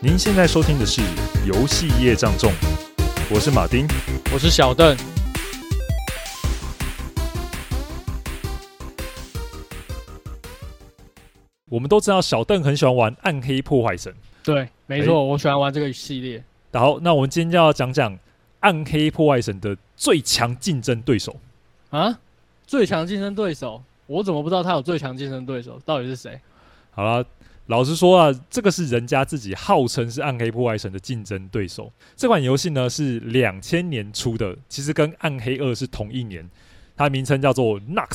您现在收听的是《游戏业障重》，我是马丁，我是小邓。我们都知道小邓很喜欢玩《暗黑破坏神》，对，没错，欸、我喜欢玩这个系列。好，那我们今天就要讲讲《暗黑破坏神》的最强竞争对手啊！最强竞争对手，我怎么不知道他有最强竞争对手？到底是谁？好了。老实说啊，这个是人家自己号称是《暗黑破坏神》的竞争对手。这款游戏呢是两千年出的，其实跟《暗黑二》是同一年。它名称叫做《Nox》，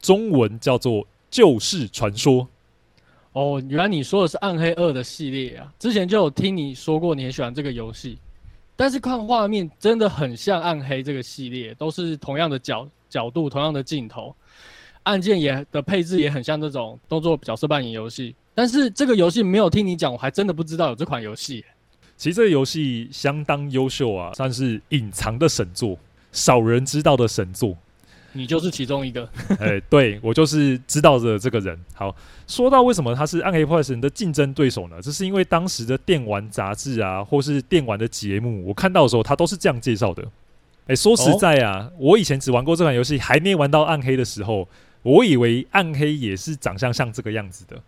中文叫做《旧世传说》。哦，原来你说的是《暗黑二》的系列啊！之前就有听你说过你很喜欢这个游戏，但是看画面真的很像《暗黑》这个系列，都是同样的角角度、同样的镜头，按键也的配置也很像这种动作角色扮演游戏。但是这个游戏没有听你讲，我还真的不知道有这款游戏。其实这个游戏相当优秀啊，算是隐藏的神作，少人知道的神作。你就是其中一个。哎、欸，对，我就是知道的这个人。好，说到为什么他是《暗黑破坏神》的竞争对手呢？这是因为当时的电玩杂志啊，或是电玩的节目，我看到的时候，他都是这样介绍的。哎、欸，说实在啊，哦、我以前只玩过这款游戏，还没玩到暗黑的时候，我以为暗黑也是长相像这个样子的。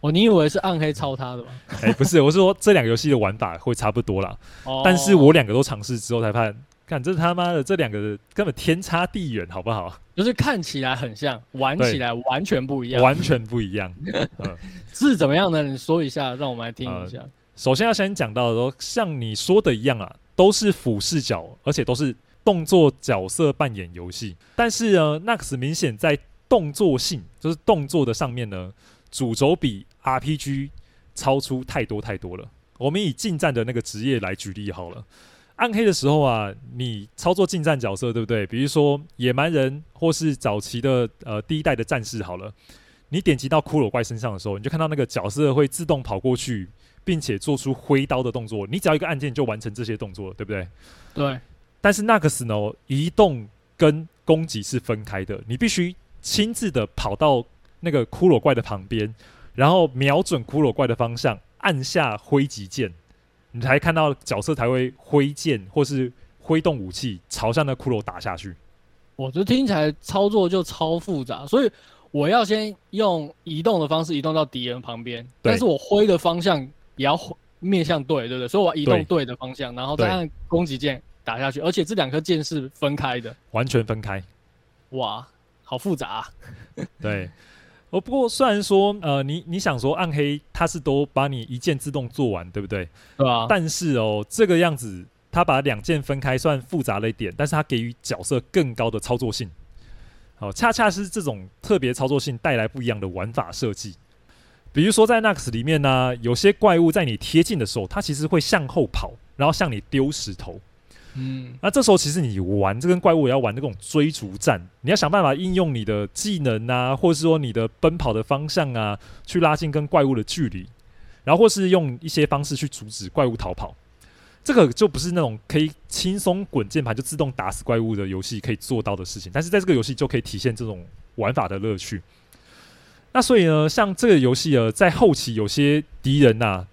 哦，你以为是暗黑抄他的吗？哎、欸，不是，我是说这两个游戏的玩法会差不多啦。哦，但是我两个都尝试之后才发现，看这他妈的这两个根本天差地远，好不好？就是看起来很像，玩起来完全不一样，完全不一样。嗯，是怎么样呢？你说一下，让我们来听一下。呃、首先要先讲到的说，像你说的一样啊，都是俯视角，而且都是动作角色扮演游戏。但是呢，Nox 明显在动作性，就是动作的上面呢。主轴比 RPG 超出太多太多了。我们以近战的那个职业来举例好了。暗黑的时候啊，你操作近战角色，对不对？比如说野蛮人，或是早期的呃第一代的战士好了。你点击到骷髅怪身上的时候，你就看到那个角色会自动跑过去，并且做出挥刀的动作。你只要一个按键就完成这些动作，对不对？对。但是 Nox 呢，移动跟攻击是分开的，你必须亲自的跑到。那个骷髅怪的旁边，然后瞄准骷髅怪的方向，按下挥击键，你才看到角色才会挥剑或是挥动武器朝向那骷髅打下去。我觉得听起来操作就超复杂，所以我要先用移动的方式移动到敌人旁边，但是我挥的方向也要面向对，对不对？所以我要移动对的方向，然后再按攻击键打下去，而且这两颗键是分开的，完全分开。哇，好复杂啊！对。哦，不过虽然说，呃，你你想说暗黑它是都把你一键自动做完，对不对？对啊。但是哦，这个样子，它把两件分开，算复杂了一点，但是它给予角色更高的操作性。好，恰恰是这种特别操作性带来不一样的玩法设计。比如说在 Nox 里面呢、啊，有些怪物在你贴近的时候，它其实会向后跑，然后向你丢石头。嗯，那这时候其实你玩这跟怪物也要玩那种追逐战，你要想办法应用你的技能啊，或者是说你的奔跑的方向啊，去拉近跟怪物的距离，然后或是用一些方式去阻止怪物逃跑。这个就不是那种可以轻松滚键盘就自动打死怪物的游戏可以做到的事情，但是在这个游戏就可以体现这种玩法的乐趣。那所以呢，像这个游戏呃，在后期有些敌人呐、啊。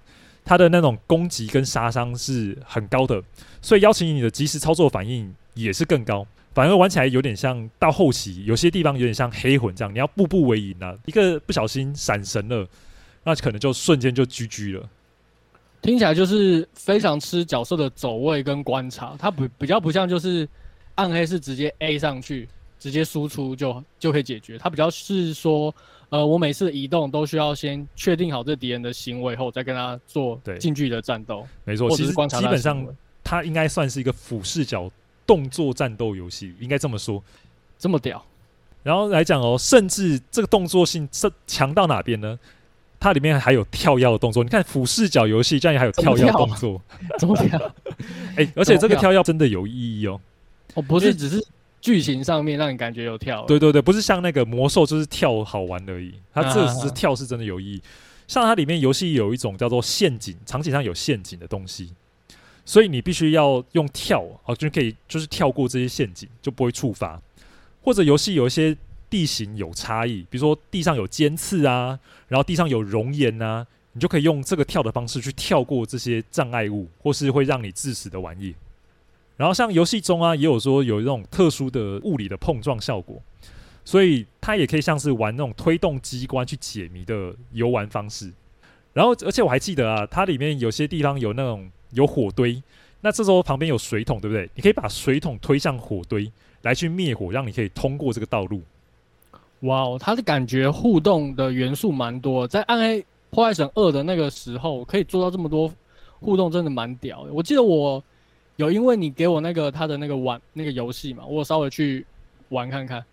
它的那种攻击跟杀伤是很高的，所以邀请你的即时操作反应也是更高，反而玩起来有点像到后期有些地方有点像黑魂这样，你要步步为营啊，一个不小心闪神了，那可能就瞬间就 GG 了。听起来就是非常吃角色的走位跟观察，它不比较不像就是暗黑是直接 A 上去直接输出就就可以解决，它比较是说。呃，我每次移动都需要先确定好这敌人的行为后，再跟他做近距离的战斗。没错，其实基本上它应该算是一个俯视角动作战斗游戏，应该这么说。这么屌。然后来讲哦，甚至这个动作性这强到哪边呢？它里面还有跳跃的动作。你看俯视角游戏，竟然还有跳跃动作，怎么跳？哎、欸，而且这个跳跃真的有意义哦。哦，不是，只是。剧情上面让你感觉有跳，对对对，不是像那个魔兽就是跳好玩而已，它这是跳是真的有意义。啊、像它里面游戏有一种叫做陷阱，场景上有陷阱的东西，所以你必须要用跳啊，就可以就是跳过这些陷阱，就不会触发。或者游戏有一些地形有差异，比如说地上有尖刺啊，然后地上有熔岩啊，你就可以用这个跳的方式去跳过这些障碍物，或是会让你致死的玩意。然后像游戏中啊，也有说有这种特殊的物理的碰撞效果，所以它也可以像是玩那种推动机关去解谜的游玩方式。然后而且我还记得啊，它里面有些地方有那种有火堆，那这时候旁边有水桶，对不对？你可以把水桶推向火堆来去灭火，让你可以通过这个道路。哇哦，它的感觉互动的元素蛮多，在《暗黑破坏神二》的那个时候可以做到这么多互动，真的蛮屌的。我记得我。有，因为你给我那个他的那个玩那个游戏嘛，我稍微去玩看看，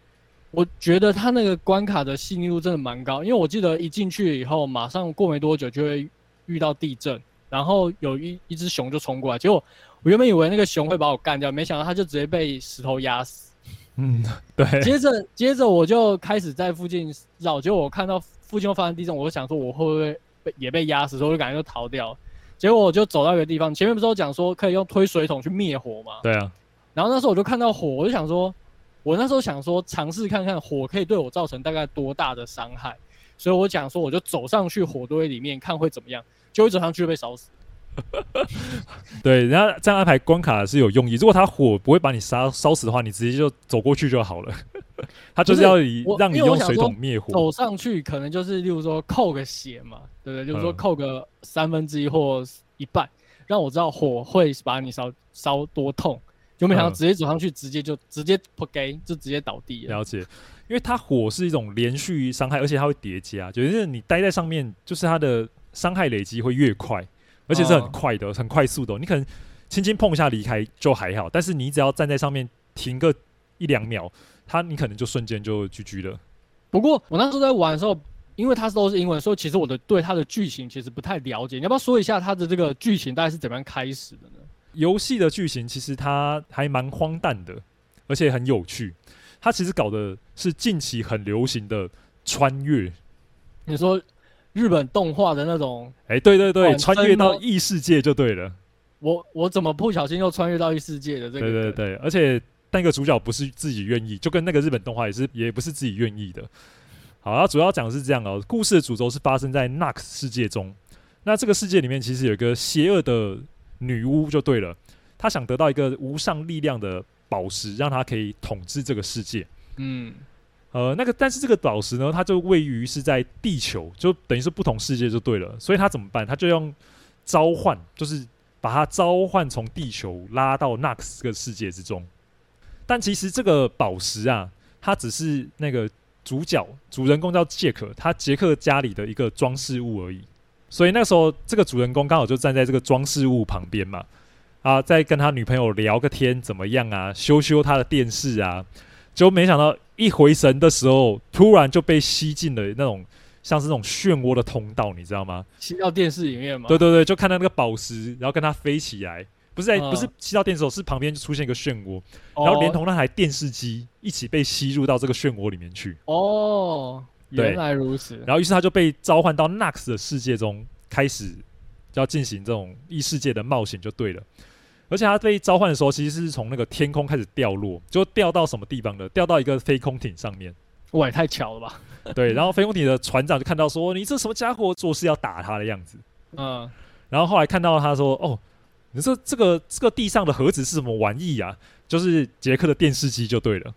我觉得他那个关卡的细腻度真的蛮高。因为我记得一进去以后，马上过没多久就会遇到地震，然后有一一只熊就冲过来，结果我原本以为那个熊会把我干掉，没想到它就直接被石头压死。嗯，对。接着接着我就开始在附近绕，结果我看到附近又发生地震，我就想说我会不会被也被压死，所以我就赶紧就逃掉。结果我就走到一个地方，前面不是有讲说可以用推水桶去灭火吗？对啊。然后那时候我就看到火，我就想说，我那时候想说尝试看看火可以对我造成大概多大的伤害，所以我讲说我就走上去火堆里面看会怎么样，就会走上去就被烧死。对，人家这样安排关卡是有用意。如果他火不会把你烧烧死的话，你直接就走过去就好了。他就是要以让你用水桶灭火。走上去可能就是，例如说扣个血嘛，对不对？就是说扣个三分之一或一半，让我知道火会把你烧烧多痛。就没想到直接走上去，直接就直接扑街，就直接倒地了。了解，因为它火是一种连续伤害，而且它会叠加，就是你待在上面，就是它的伤害累积会越快，而且是很快的，很快速的。你可能轻轻碰一下离开就还好，但是你只要站在上面停个一两秒。它你可能就瞬间就 GG 了。不过我那时候在玩的时候，因为它都是英文，所以其实我的对它的剧情其实不太了解。你要不要说一下它的这个剧情大概是怎么样开始的呢？游戏的剧情其实它还蛮荒诞的，而且很有趣。它其实搞的是近期很流行的穿越。你说日本动画的那种？哎、欸，对对对，穿越到异世界就对了。我我怎么不小心又穿越到异世界的这个？对对对，而且。那个主角不是自己愿意，就跟那个日本动画也是，也不是自己愿意的。好，它主要讲的是这样哦。故事的主轴是发生在 Nox 世界中。那这个世界里面其实有一个邪恶的女巫，就对了。她想得到一个无上力量的宝石，让她可以统治这个世界。嗯，呃，那个但是这个宝石呢，它就位于是在地球，就等于是不同世界就对了。所以他怎么办？他就用召唤，就是把它召唤从地球拉到 Nox 这个世界之中。但其实这个宝石啊，它只是那个主角主人公叫杰克，他杰克家里的一个装饰物而已。所以那时候这个主人公刚好就站在这个装饰物旁边嘛，啊，在跟他女朋友聊个天怎么样啊，修修他的电视啊，就没想到一回神的时候，突然就被吸进了那种像是那种漩涡的通道，你知道吗？吸到电视里面吗？对对对，就看到那个宝石，然后跟它飞起来。不是在，不是吸到电视，是旁边就出现一个漩涡，然后连同那台电视机一起被吸入到这个漩涡里面去。哦，原来如此。然后于是他就被召唤到 Nox 的世界中，开始要进行这种异世界的冒险，就对了。而且他被召唤的时候，其实是从那个天空开始掉落，就掉到什么地方呢？掉到一个飞空艇上面。哇，也太巧了吧？对，然后飞空艇的船长就看到说：“你这什么家伙，做事要打他的样子。”嗯，然后后来看到他说：“哦。”你这这个这个地上的盒子是什么玩意啊？就是杰克的电视机就对了。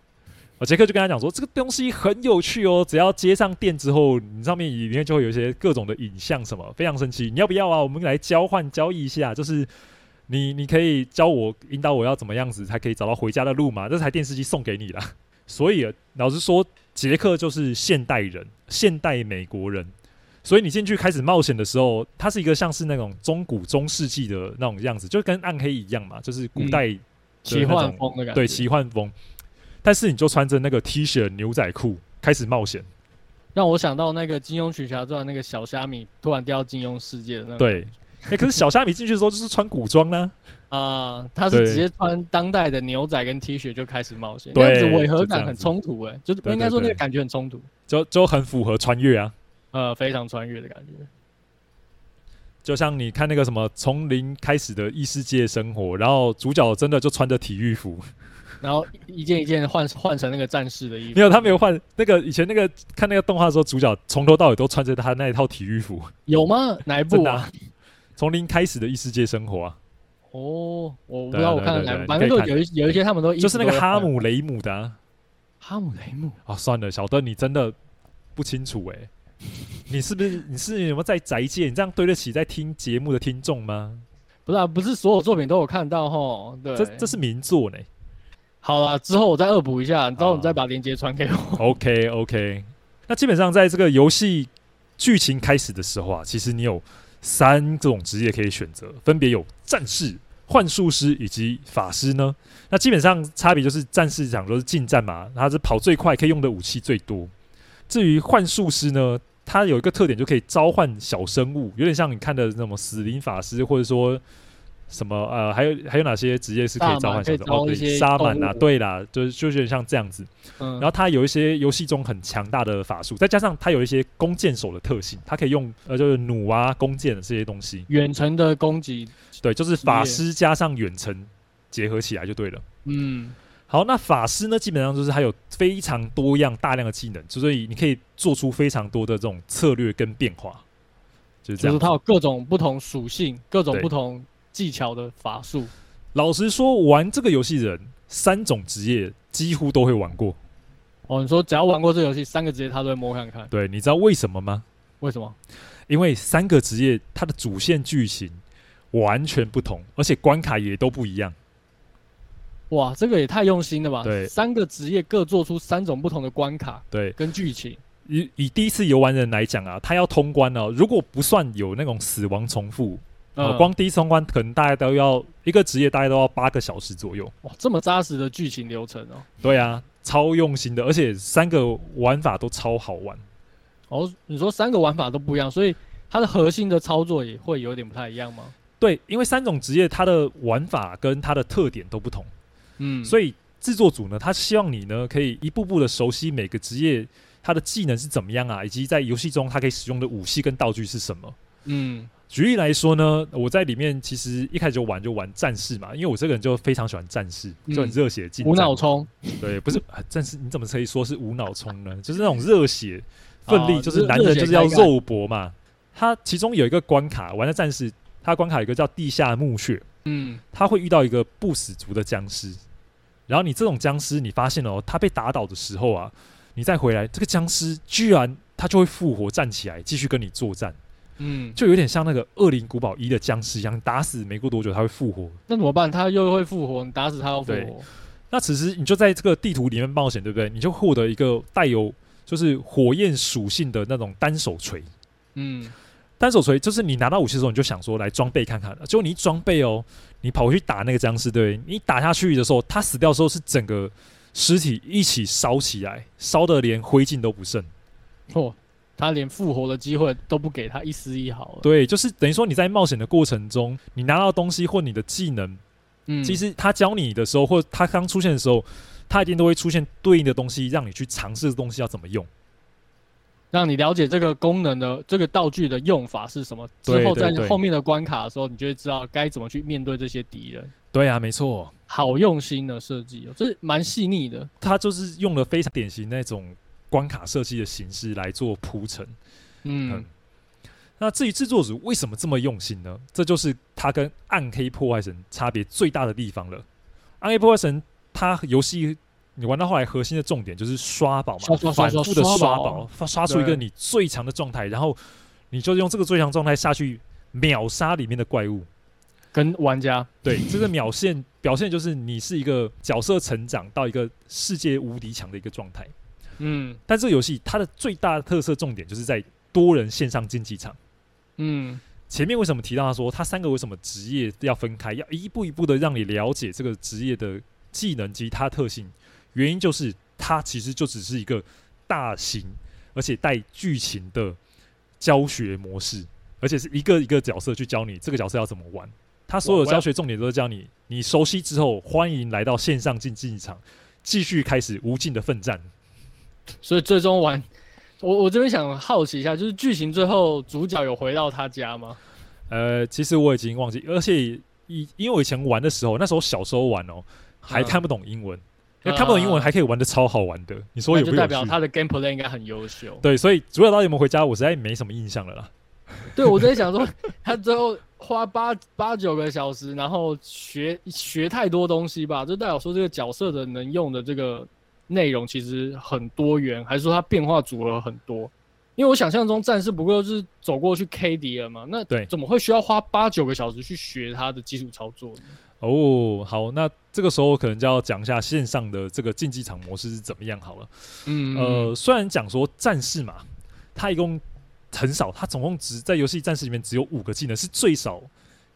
啊，杰克就跟他讲说，这个东西很有趣哦，只要接上电之后，你上面里面就会有一些各种的影像什么，非常神奇。你要不要啊？我们来交换交易一下，就是你你可以教我引导我要怎么样子才可以找到回家的路吗？这台电视机送给你了。所以老实说，杰克就是现代人，现代美国人。所以你进去开始冒险的时候，它是一个像是那种中古中世纪的那种样子，就跟暗黑一样嘛，就是古代、嗯、奇幻风的感觉。对，奇幻风。但是你就穿着那个 T 恤牛仔裤开始冒险，让我想到那个《金庸群侠传》那个小虾米突然掉到金庸世界的那种。对，可是小虾米进去的时候就是穿古装呢。啊、呃，他是直接穿当代的牛仔跟 T 恤就开始冒险，这样子违和感很冲突哎、欸，就应该说那个感觉很冲突，就就很符合穿越啊。呃，非常穿越的感觉，就像你看那个什么从零开始的异世界生活，然后主角真的就穿着体育服，然后一件一件换换成那个战士的衣服。没有，他没有换那个以前那个看那个动画的时候，主角从头到尾都穿着他那一套体育服。有吗？哪一部啊？从零开始的异世界生活啊。哦，我不知道我看了哪，反正就有一有一些他们都就是那个哈姆雷姆的、啊。哈姆雷姆啊，算了，小邓，你真的不清楚哎、欸。你是不是你是有没有在宅界？你这样对得起在听节目的听众吗？不是啊，不是所有作品都有看到齁。对，这这是名作呢。好了，之后我再恶补一下，之后你再把链接传给我。OK OK。那基本上在这个游戏剧情开始的时候啊，其实你有三种职业可以选择，分别有战士、幻术师以及法师呢。那基本上差别就是战士讲说是近战嘛，他是跑最快，可以用的武器最多。至于幻术师呢？它有一个特点，就可以召唤小生物，有点像你看的那么死灵法师，或者说什么呃，还有还有哪些职业是可以召唤小生物？哦，对，沙满啊，对啦，就是就有点像这样子。嗯，然后它有一些游戏中很强大的法术，再加上它有一些弓箭手的特性，它可以用呃就是弩啊、弓箭的这些东西，远程的攻击。对，就是法师加上远程结合起来就对了。嗯。好，那法师呢？基本上就是它有非常多样、大量的技能，所以你可以做出非常多的这种策略跟变化，就是这样。就是它有各种不同属性、各种不同技巧的法术。老实说，玩这个游戏的人，三种职业几乎都会玩过。哦，你说只要玩过这游戏，三个职业他都会摸看看。对，你知道为什么吗？为什么？因为三个职业它的主线剧情完全不同，而且关卡也都不一样。哇，这个也太用心了吧！对，三个职业各做出三种不同的关卡，对，跟剧情。以以第一次游玩人来讲啊，他要通关哦，如果不算有那种死亡重复，呃、嗯，光第一次通关可能大概都要一个职业大概都要八个小时左右。哇，这么扎实的剧情流程哦！对啊，超用心的，而且三个玩法都超好玩。哦，你说三个玩法都不一样，所以它的核心的操作也会有点不太一样吗？对，因为三种职业它的玩法跟它的特点都不同。嗯，所以制作组呢，他希望你呢可以一步步的熟悉每个职业它的技能是怎么样啊，以及在游戏中它可以使用的武器跟道具是什么。嗯，举例来说呢，我在里面其实一开始就玩就玩战士嘛，因为我这个人就非常喜欢战士，就很热血进、嗯、无脑冲。对，不是战士，你怎么可以说是无脑冲呢？就是那种热血奋力，就是男人就是要肉搏嘛。他其中有一个关卡，玩的战士，他关卡有一个叫地下墓穴。嗯，他会遇到一个不死族的僵尸，然后你这种僵尸，你发现了哦，他被打倒的时候啊，你再回来，这个僵尸居然他就会复活站起来，继续跟你作战，嗯，就有点像那个《恶灵古堡一》的僵尸一样，打死没过多久他会复活。那怎么办？他又会复活，你打死他又复活。那此时你就在这个地图里面冒险，对不对？你就获得一个带有就是火焰属性的那种单手锤，嗯。单手锤就是你拿到武器的时候，你就想说来装备看看。结果你一装备哦，你跑回去打那个僵尸，对，你打下去的时候，他死掉的时候是整个尸体一起烧起来，烧的连灰烬都不剩。哦，他连复活的机会都不给他一丝一毫。对，就是等于说你在冒险的过程中，你拿到东西或你的技能，嗯，其实他教你的时候，或他刚出现的时候，他一定都会出现对应的东西，让你去尝试的东西要怎么用。让你了解这个功能的这个道具的用法是什么，之后在后面的关卡的时候，你就会知道该怎么去面对这些敌人。对啊，没错，好用心的设计哦，这是蛮细腻的。他就是用了非常典型那种关卡设计的形式来做铺陈。嗯，嗯，那至于制作组为什么这么用心呢？这就是它跟《暗黑破坏神》差别最大的地方了。《暗黑破坏神》它游戏。你玩到后来，核心的重点就是刷宝嘛，反复的刷宝，刷出一个你最强的状态，然后你就用这个最强状态下去秒杀里面的怪物，跟玩家对这个秒现表现就是你是一个角色成长到一个世界无敌强的一个状态。嗯，但这个游戏它的最大的特色重点就是在多人线上竞技场。嗯，前面为什么提到他说他三个为什么职业要分开，要一步一步的让你了解这个职业的技能及它特性？原因就是它其实就只是一个大型而且带剧情的教学模式，而且是一个一个角色去教你这个角色要怎么玩。他所有教学重点都是教你，你熟悉之后，欢迎来到线上竞技场，继续开始无尽的奋战。所以最终玩，我我这边想好奇一下，就是剧情最后主角有回到他家吗？呃，其实我已经忘记，而且以因为我以前玩的时候，那时候小时候玩哦。还看不懂英文，因为看不懂英文还可以玩的超好玩的。你说有没有？就代表他的 gameplay 应该很优秀。对，所以主角到底有没有回家，我实在没什么印象了啦。对，我在想说，他最后花八八九个小时，然后学学太多东西吧，就代表说这个角色的能用的这个内容其实很多元，还是说它变化组合很多？因为我想象中战士不过就是走过去 K D 了嘛，那对，怎么会需要花八九个小时去学它的基础操作呢？哦，好，那这个时候可能就要讲一下线上的这个竞技场模式是怎么样好了。嗯，呃，虽然讲说战士嘛，他一共很少，他总共只在游戏战士里面只有五个技能，是最少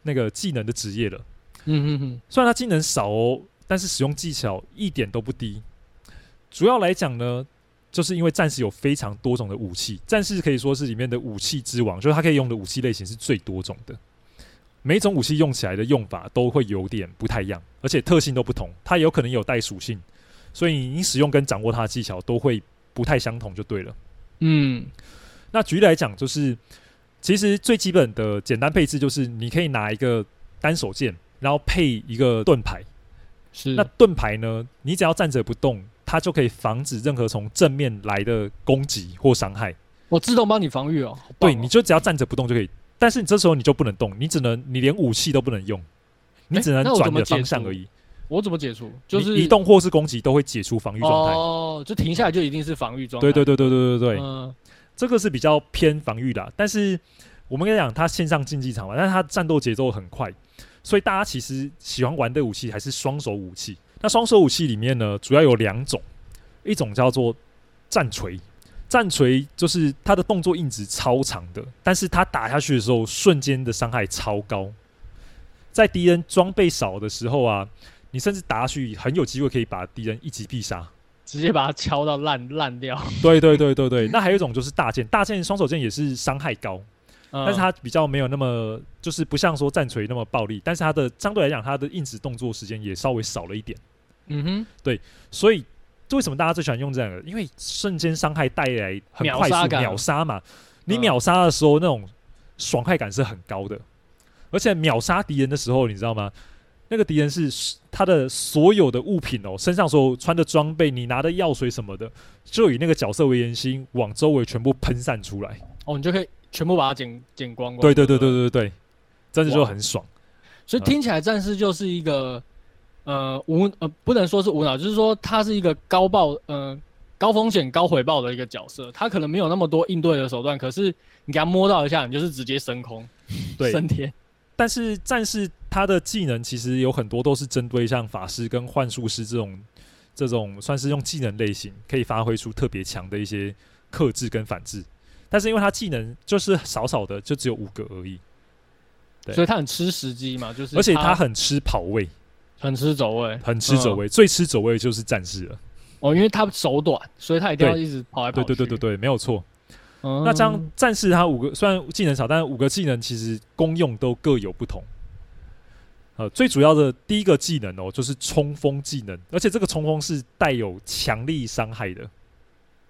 那个技能的职业了。嗯嗯嗯，虽然他技能少哦，但是使用技巧一点都不低。主要来讲呢。就是因为战士有非常多种的武器，战士可以说是里面的武器之王，就是他可以用的武器类型是最多种的。每一种武器用起来的用法都会有点不太一样，而且特性都不同。它有可能有带属性，所以你使用跟掌握它的技巧都会不太相同，就对了。嗯，那举例来讲，就是其实最基本的简单配置就是你可以拿一个单手剑，然后配一个盾牌。是，那盾牌呢，你只要站着不动。它就可以防止任何从正面来的攻击或伤害。我自动帮你防御哦。哦对，你就只要站着不动就可以。但是你这时候你就不能动，你只能你连武器都不能用，你只能转你的方向而已。我怎么解除？就是移动或是攻击都会解除防御状态。哦，就停下来就一定是防御状态。对对对对对对对，嗯，这个是比较偏防御的。但是我们跟你讲，它线上竞技场嘛，但是它战斗节奏很快，所以大家其实喜欢玩的武器还是双手武器。那双手武器里面呢，主要有两种，一种叫做战锤，战锤就是它的动作硬直超长的，但是它打下去的时候，瞬间的伤害超高，在敌人装备少的时候啊，你甚至打下去很有机会可以把敌人一击必杀，直接把它敲到烂烂掉。对对对对对，那还有一种就是大剑，大剑双手剑也是伤害高。但是它比较没有那么，就是不像说战锤那么暴力，但是它的相对来讲，它的硬直动作时间也稍微少了一点。嗯哼，对，所以为什么大家最喜欢用这样的？因为瞬间伤害带来很快速秒杀嘛，你秒杀的时候那种爽快感是很高的，而且秒杀敌人的时候，你知道吗？那个敌人是他的所有的物品哦，身上所有穿的装备，你拿的药水什么的，就以那个角色为圆心，往周围全部喷散出来。哦，你就可以。全部把它剪剪光光。对对对对对对，战士就很爽。所以听起来战士就是一个呃无呃不能说是无脑，就是说他是一个高爆呃高风险高回报的一个角色。他可能没有那么多应对的手段，可是你给他摸到一下，你就是直接升空，对，升天。但是战士他的技能其实有很多都是针对像法师跟幻术师这种这种算是用技能类型可以发挥出特别强的一些克制跟反制。但是因为他技能就是少少的，就只有五个而已，对，所以他很吃时机嘛，就是而且他很吃跑位，很吃走位，很吃走位，嗯、最吃走位就是战士了。哦，因为他手短，所以他一定要一直跑来跑去。对对对对对，没有错。嗯、那这样战士他五个虽然技能少，但是五个技能其实功用都各有不同。呃，最主要的第一个技能哦，就是冲锋技能，而且这个冲锋是带有强力伤害的。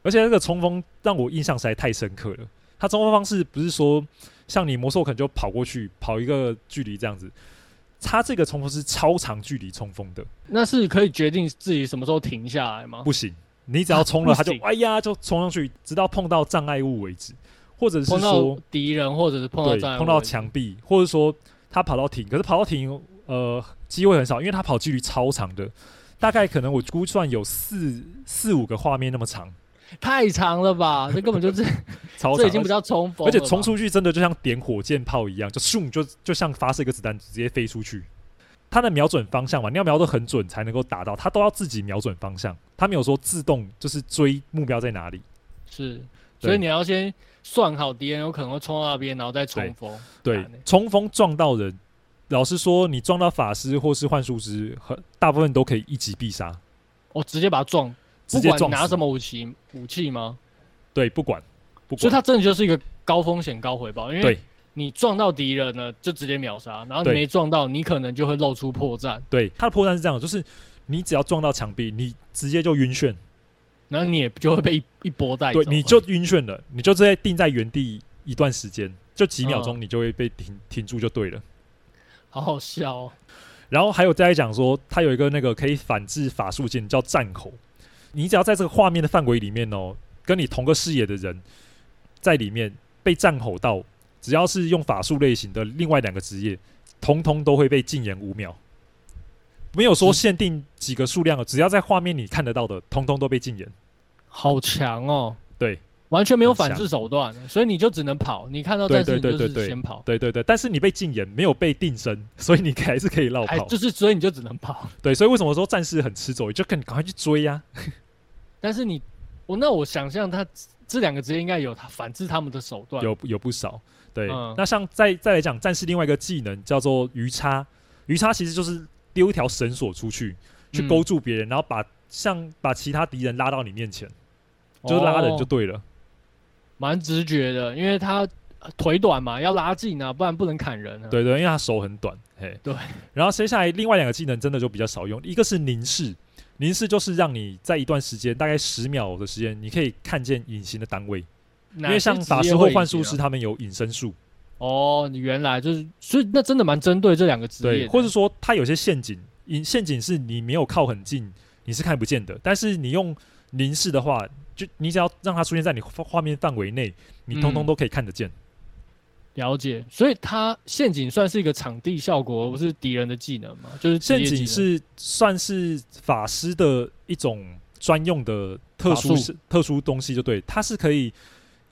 而且那个冲锋让我印象实在太深刻了。他冲锋方式不是说像你魔兽可能就跑过去跑一个距离这样子，他这个冲锋是超长距离冲锋的。那是可以决定自己什么时候停下来吗？不行，你只要冲了，他就哎呀就冲上去，直到碰到障碍物为止，或者是说敌人，或者是碰到障碍，碰到墙壁，或者说他跑到停，可是跑到停呃机会很少，因为他跑距离超长的，大概可能我估算有四四五个画面那么长。太长了吧？这根本就是 超长，这已经不叫冲锋，而且冲出去真的就像点火箭炮一样，就咻就就像发射一个子弹直接飞出去。它的瞄准方向嘛，你要瞄得很准才能够打到，它都要自己瞄准方向，它没有说自动就是追目标在哪里。是，所以你要先算好敌人有可能会冲到那边，然后再冲锋。对，冲锋撞到人，老实说，你撞到法师或是幻术师，很大部分都可以一击必杀。我直接把它撞。不管你拿什么武器，武器吗？对，不管，不管。所以它真的就是一个高风险高回报，因为你撞到敌人呢，就直接秒杀，然后你没撞到，你可能就会露出破绽。对，它的破绽是这样，就是你只要撞到墙壁，你直接就晕眩，然后你也就会被一一波带走。对，你就晕眩了，你就直接定在原地一段时间，就几秒钟，你就会被停停住就对了。好好笑哦。然后还有再来讲说，它有一个那个可以反制法术技能叫战吼，你只要在这个画面的范围里面哦，跟你同个视野的人在里面被战吼到，只要是用法术类型的另外两个职业，通通都会被禁言五秒。没有说限定几个数量，只要在画面里看得到的，通通都被禁言。好强哦！对。完全没有反制手段，所以你就只能跑。你看到战士你就是先跑。对对对，但是你被禁言，没有被定身，所以你还是可以绕跑。就是所以你就只能跑。对，所以为什么说战士很吃走？就跟你赶快去追呀、啊。但是你，我那我想象他这两个职业应该有他反制他们的手段，有有不少。对，嗯、那像再再来讲战士另外一个技能叫做鱼叉，鱼叉其实就是丢一条绳索出去，去勾住别人，嗯、然后把像把其他敌人拉到你面前，就是拉人就对了。哦蛮直觉的，因为他腿短嘛，要拉近啊，不然不能砍人啊。对对，因为他手很短，嘿。对。然后接下来另外两个技能真的就比较少用，一个是凝视，凝视就是让你在一段时间，大概十秒的时间，你可以看见隐形的单位。因为像法师或幻术师他们有隐身术。哦，你原来就是，所以那真的蛮针对这两个职业。对，或者说他有些陷阱，隐陷阱是你没有靠很近，你是看不见的，但是你用凝视的话。就你只要让它出现在你画面范围内，你通通都可以看得见。嗯。了解，所以它陷阱算是一个场地效果，而不是敌人的技能嘛？就是陷阱是算是法师的一种专用的特殊是特殊东西，就对，它是可以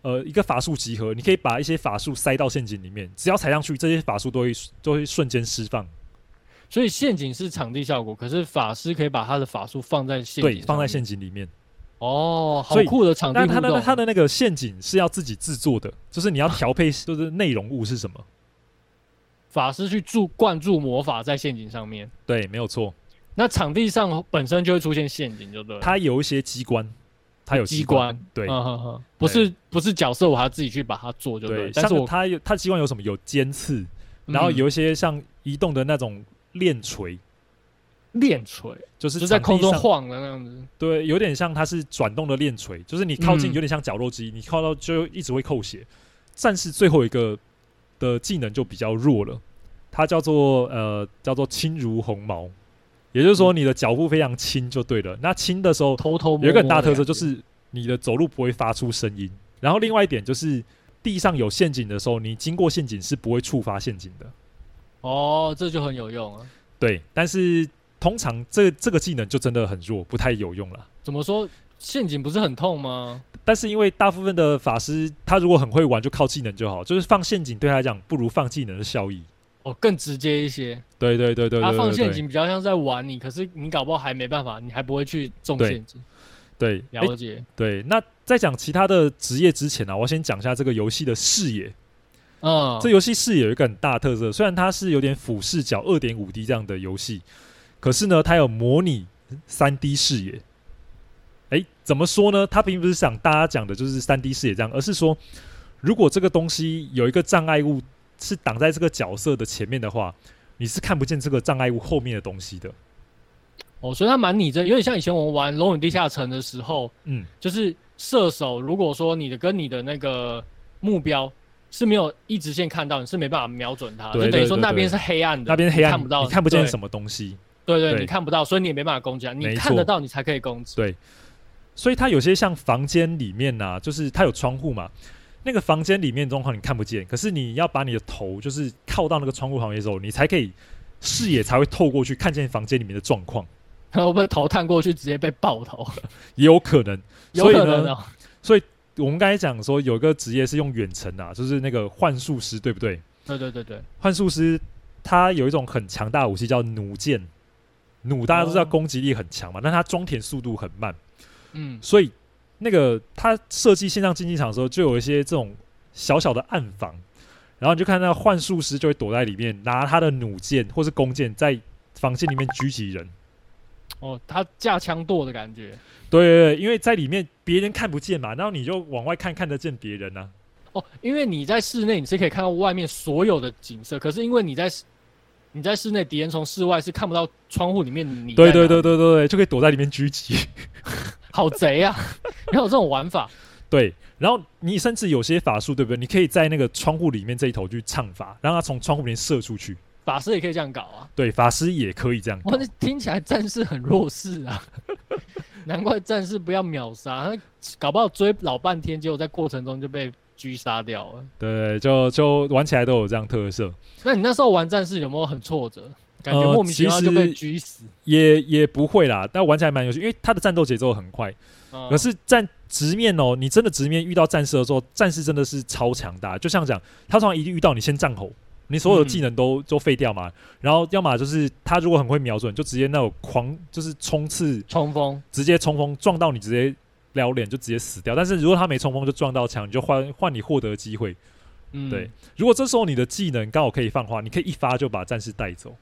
呃一个法术集合，你可以把一些法术塞到陷阱里面，只要踩上去，这些法术都会都会瞬间释放。所以陷阱是场地效果，可是法师可以把他的法术放在陷阱，对，放在陷阱里面。哦，好酷的场地，但他的他的那个陷阱是要自己制作的，就是你要调配，就是内容物是什么？法师去注灌注魔法在陷阱上面，对，没有错。那场地上本身就会出现陷阱，就对。它有一些机关，它有机关，对，不是不是角色，我还要自己去把它做，就对。但是它有它机关有什么？有尖刺，然后有一些像移动的那种链锤。链锤就是就在空中晃的那样子，对，有点像它是转动的链锤，就是你靠近有点像绞肉机，你靠到就一直会扣血。战士最后一个的技能就比较弱了，它叫做呃叫做轻如鸿毛，也就是说你的脚步非常轻就对了。那轻的时候偷偷有一个很大特色就是你的走路不会发出声音，然后另外一点就是地上有陷阱的时候，你经过陷阱是不会触发陷阱的。哦，这就很有用啊。对，但是。通常这这个技能就真的很弱，不太有用了。怎么说？陷阱不是很痛吗？但是因为大部分的法师，他如果很会玩，就靠技能就好。就是放陷阱对他来讲，不如放技能的效益。哦，更直接一些。对对对对，对，他放陷阱比较像在玩你，可是你搞不好还没办法，你还不会去中陷阱。对，对了解、欸。对，那在讲其他的职业之前呢、啊，我先讲一下这个游戏的视野。嗯，这游戏视野有一个很大的特色，虽然它是有点俯视角二点五 D 这样的游戏。可是呢，它有模拟三 D 视野。哎，怎么说呢？它并不是想大家讲的就是三 D 视野这样，而是说，如果这个东西有一个障碍物是挡在这个角色的前面的话，你是看不见这个障碍物后面的东西的。哦，所以它蛮拟真，有点像以前我们玩《龙与地下城》的时候，嗯，就是射手，如果说你的跟你的那个目标是没有一直线看到，你是没办法瞄准它，就等于说那边是黑暗的，那边黑暗看不到，你看不见什么东西。对对，对，你看不到，所以你也没办法攻击啊。你看得到，你才可以攻击。对，所以它有些像房间里面呐、啊，就是它有窗户嘛。那个房间里面状况你看不见，可是你要把你的头就是靠到那个窗户旁边的时候，你才可以视野才会透过去看见房间里面的状况。然后被头探过去，直接被爆头，也有可能。有可能哦。所以我们刚才讲说，有一个职业是用远程啊，就是那个幻术师，对不对？对对对对，幻术师他有一种很强大的武器叫弩箭。弩大家都知道攻击力很强嘛，但它装填速度很慢，嗯，所以那个他设计线上竞技场的时候，就有一些这种小小的暗房，然后你就看到幻术师就会躲在里面，拿他的弩箭或是弓箭在房间里面狙击人。哦，他架枪剁的感觉。对对对，因为在里面别人看不见嘛，然后你就往外看看得见别人啊。哦，因为你在室内你是可以看到外面所有的景色，可是因为你在。你在室内，敌人从室外是看不到窗户里面你。对对对对对，就可以躲在里面狙击，好贼啊！你有这种玩法？对，然后你甚至有些法术，对不对？你可以在那个窗户里面这一头去唱法，让他从窗户里面射出去。法师也可以这样搞啊。对，法师也可以这样搞。哇，那听起来战士很弱势啊，难怪战士不要秒杀，搞不好追老半天，结果在过程中就被狙杀掉了。对，就就玩起来都有这样特色。那你那时候玩战士有没有很挫折？感觉莫名其妙就被狙死？呃、也也不会啦，但玩起来蛮有趣，因为他的战斗节奏很快。嗯、可是战直面哦，你真的直面遇到战士的时候，战士真的是超强大。就像讲，他通常一遇到你先战吼，你所有的技能都、嗯、都废掉嘛。然后要么就是他如果很会瞄准，就直接那种狂就是冲刺冲锋，直接冲锋撞到你，直接撩脸就直接死掉。但是如果他没冲锋就撞到墙，你就换换你获得机会。嗯，对。如果这时候你的技能刚好可以放话，你可以一发就把战士带走。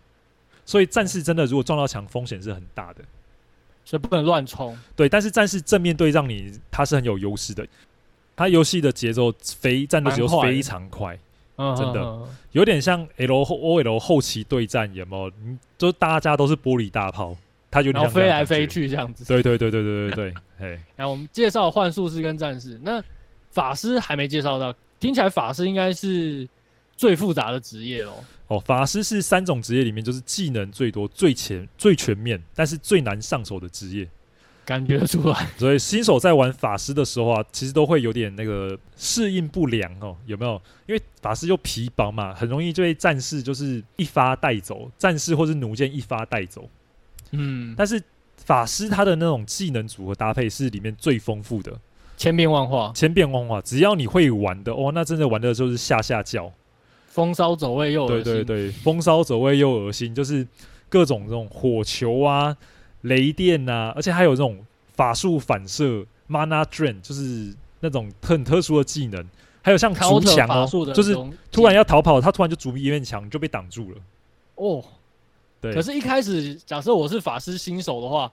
所以战士真的如果撞到墙，风险是很大的。所以不能乱冲。对，但是战士正面对让你，他是很有优势的。他游戏的节奏非战斗节奏非常快，嗯真的、有点像 L O L 后期对战，有没有？你就大家都是玻璃大炮，他有点像飞来飞去这样子。对对对对对对对。哎，来我们介绍幻术师跟战士，那法师还没介绍到，听起来法师应该是最复杂的职业哦。哦，法师是三种职业里面就是技能最多、最全、最全面，但是最难上手的职业，感觉出来。所以新手在玩法师的时候啊，其实都会有点那个适应不良哦，有没有？因为法师又皮薄嘛，很容易就被战士就是一发带走，战士或是弩箭一发带走。嗯，但是法师他的那种技能组合搭配是里面最丰富的，千变万化，千变万化。只要你会玩的哦，那真的玩的就是下下叫。风骚走位又恶心，对对对，风骚走位又恶心，就是各种这种火球啊、雷电啊，而且还有这种法术反射、mana drain，就是那种很特殊的技能，还有像筑墙哦，就是突然要逃跑，他突然就筑一面墙，就被挡住了。哦，对。可是，一开始假设我是法师新手的话，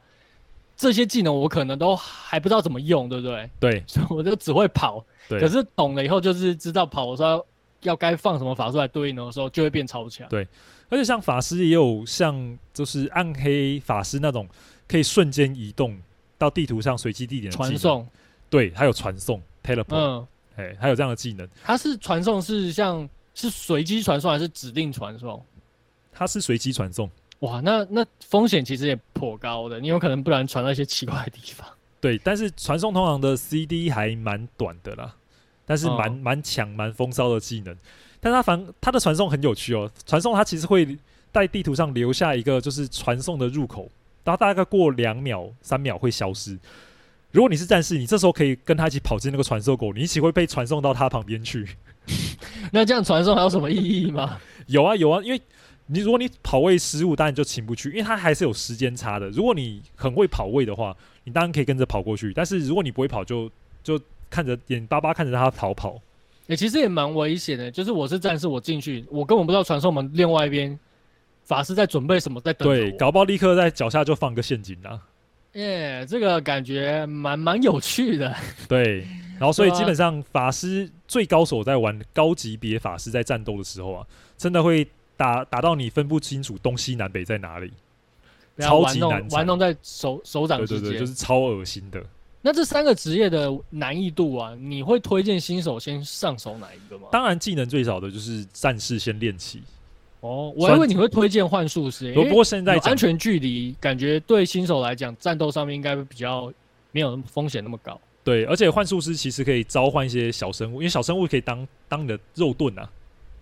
这些技能我可能都还不知道怎么用，对不对？对，所以我就只会跑。对。可是懂了以后，就是知道跑的时候。要该放什么法术来对应的时候，就会变超强。对，而且像法师也有像就是暗黑法师那种可以瞬间移动到地图上随机地点的传送。对，还有传送 teleport，嗯，哎，还有这样的技能。它是传送是像是随机传送还是指定传送？它是随机传送。哇，那那风险其实也颇高的，你有可能不然传到一些奇怪的地方。对，但是传送通常的 CD 还蛮短的啦。但是蛮蛮强蛮风骚的技能，但他反他的传送很有趣哦。传送它其实会在地图上留下一个就是传送的入口，然后大概过两秒三秒会消失。如果你是战士，你这时候可以跟他一起跑进那个传送口，你一起会被传送到他旁边去。那这样传送还有什么意义吗？有啊有啊，因为你如果你跑位失误，当然就进不去，因为它还是有时间差的。如果你很会跑位的话，你当然可以跟着跑过去。但是如果你不会跑就，就就看着眼巴巴看着他逃跑，也、欸、其实也蛮危险的。就是我是战士，我进去，我根本不知道传送门另外一边法师在准备什么，在等。对，搞不好立刻在脚下就放个陷阱啊！耶，这个感觉蛮蛮有趣的。对，然后所以基本上法师最高手在玩高级别法师在战斗的时候啊，真的会打打到你分不清楚东西南北在哪里，超级难玩弄在手手掌之间，对对对，就是超恶心的。那这三个职业的难易度啊，你会推荐新手先上手哪一个吗？当然，技能最少的就是战士先练起。哦，我还以为你会推荐幻术师。不过现在安全距离，感觉对新手来讲，战斗上面应该会比较没有风险那么高。对，而且幻术师其实可以召唤一些小生物，因为小生物可以当当你的肉盾啊。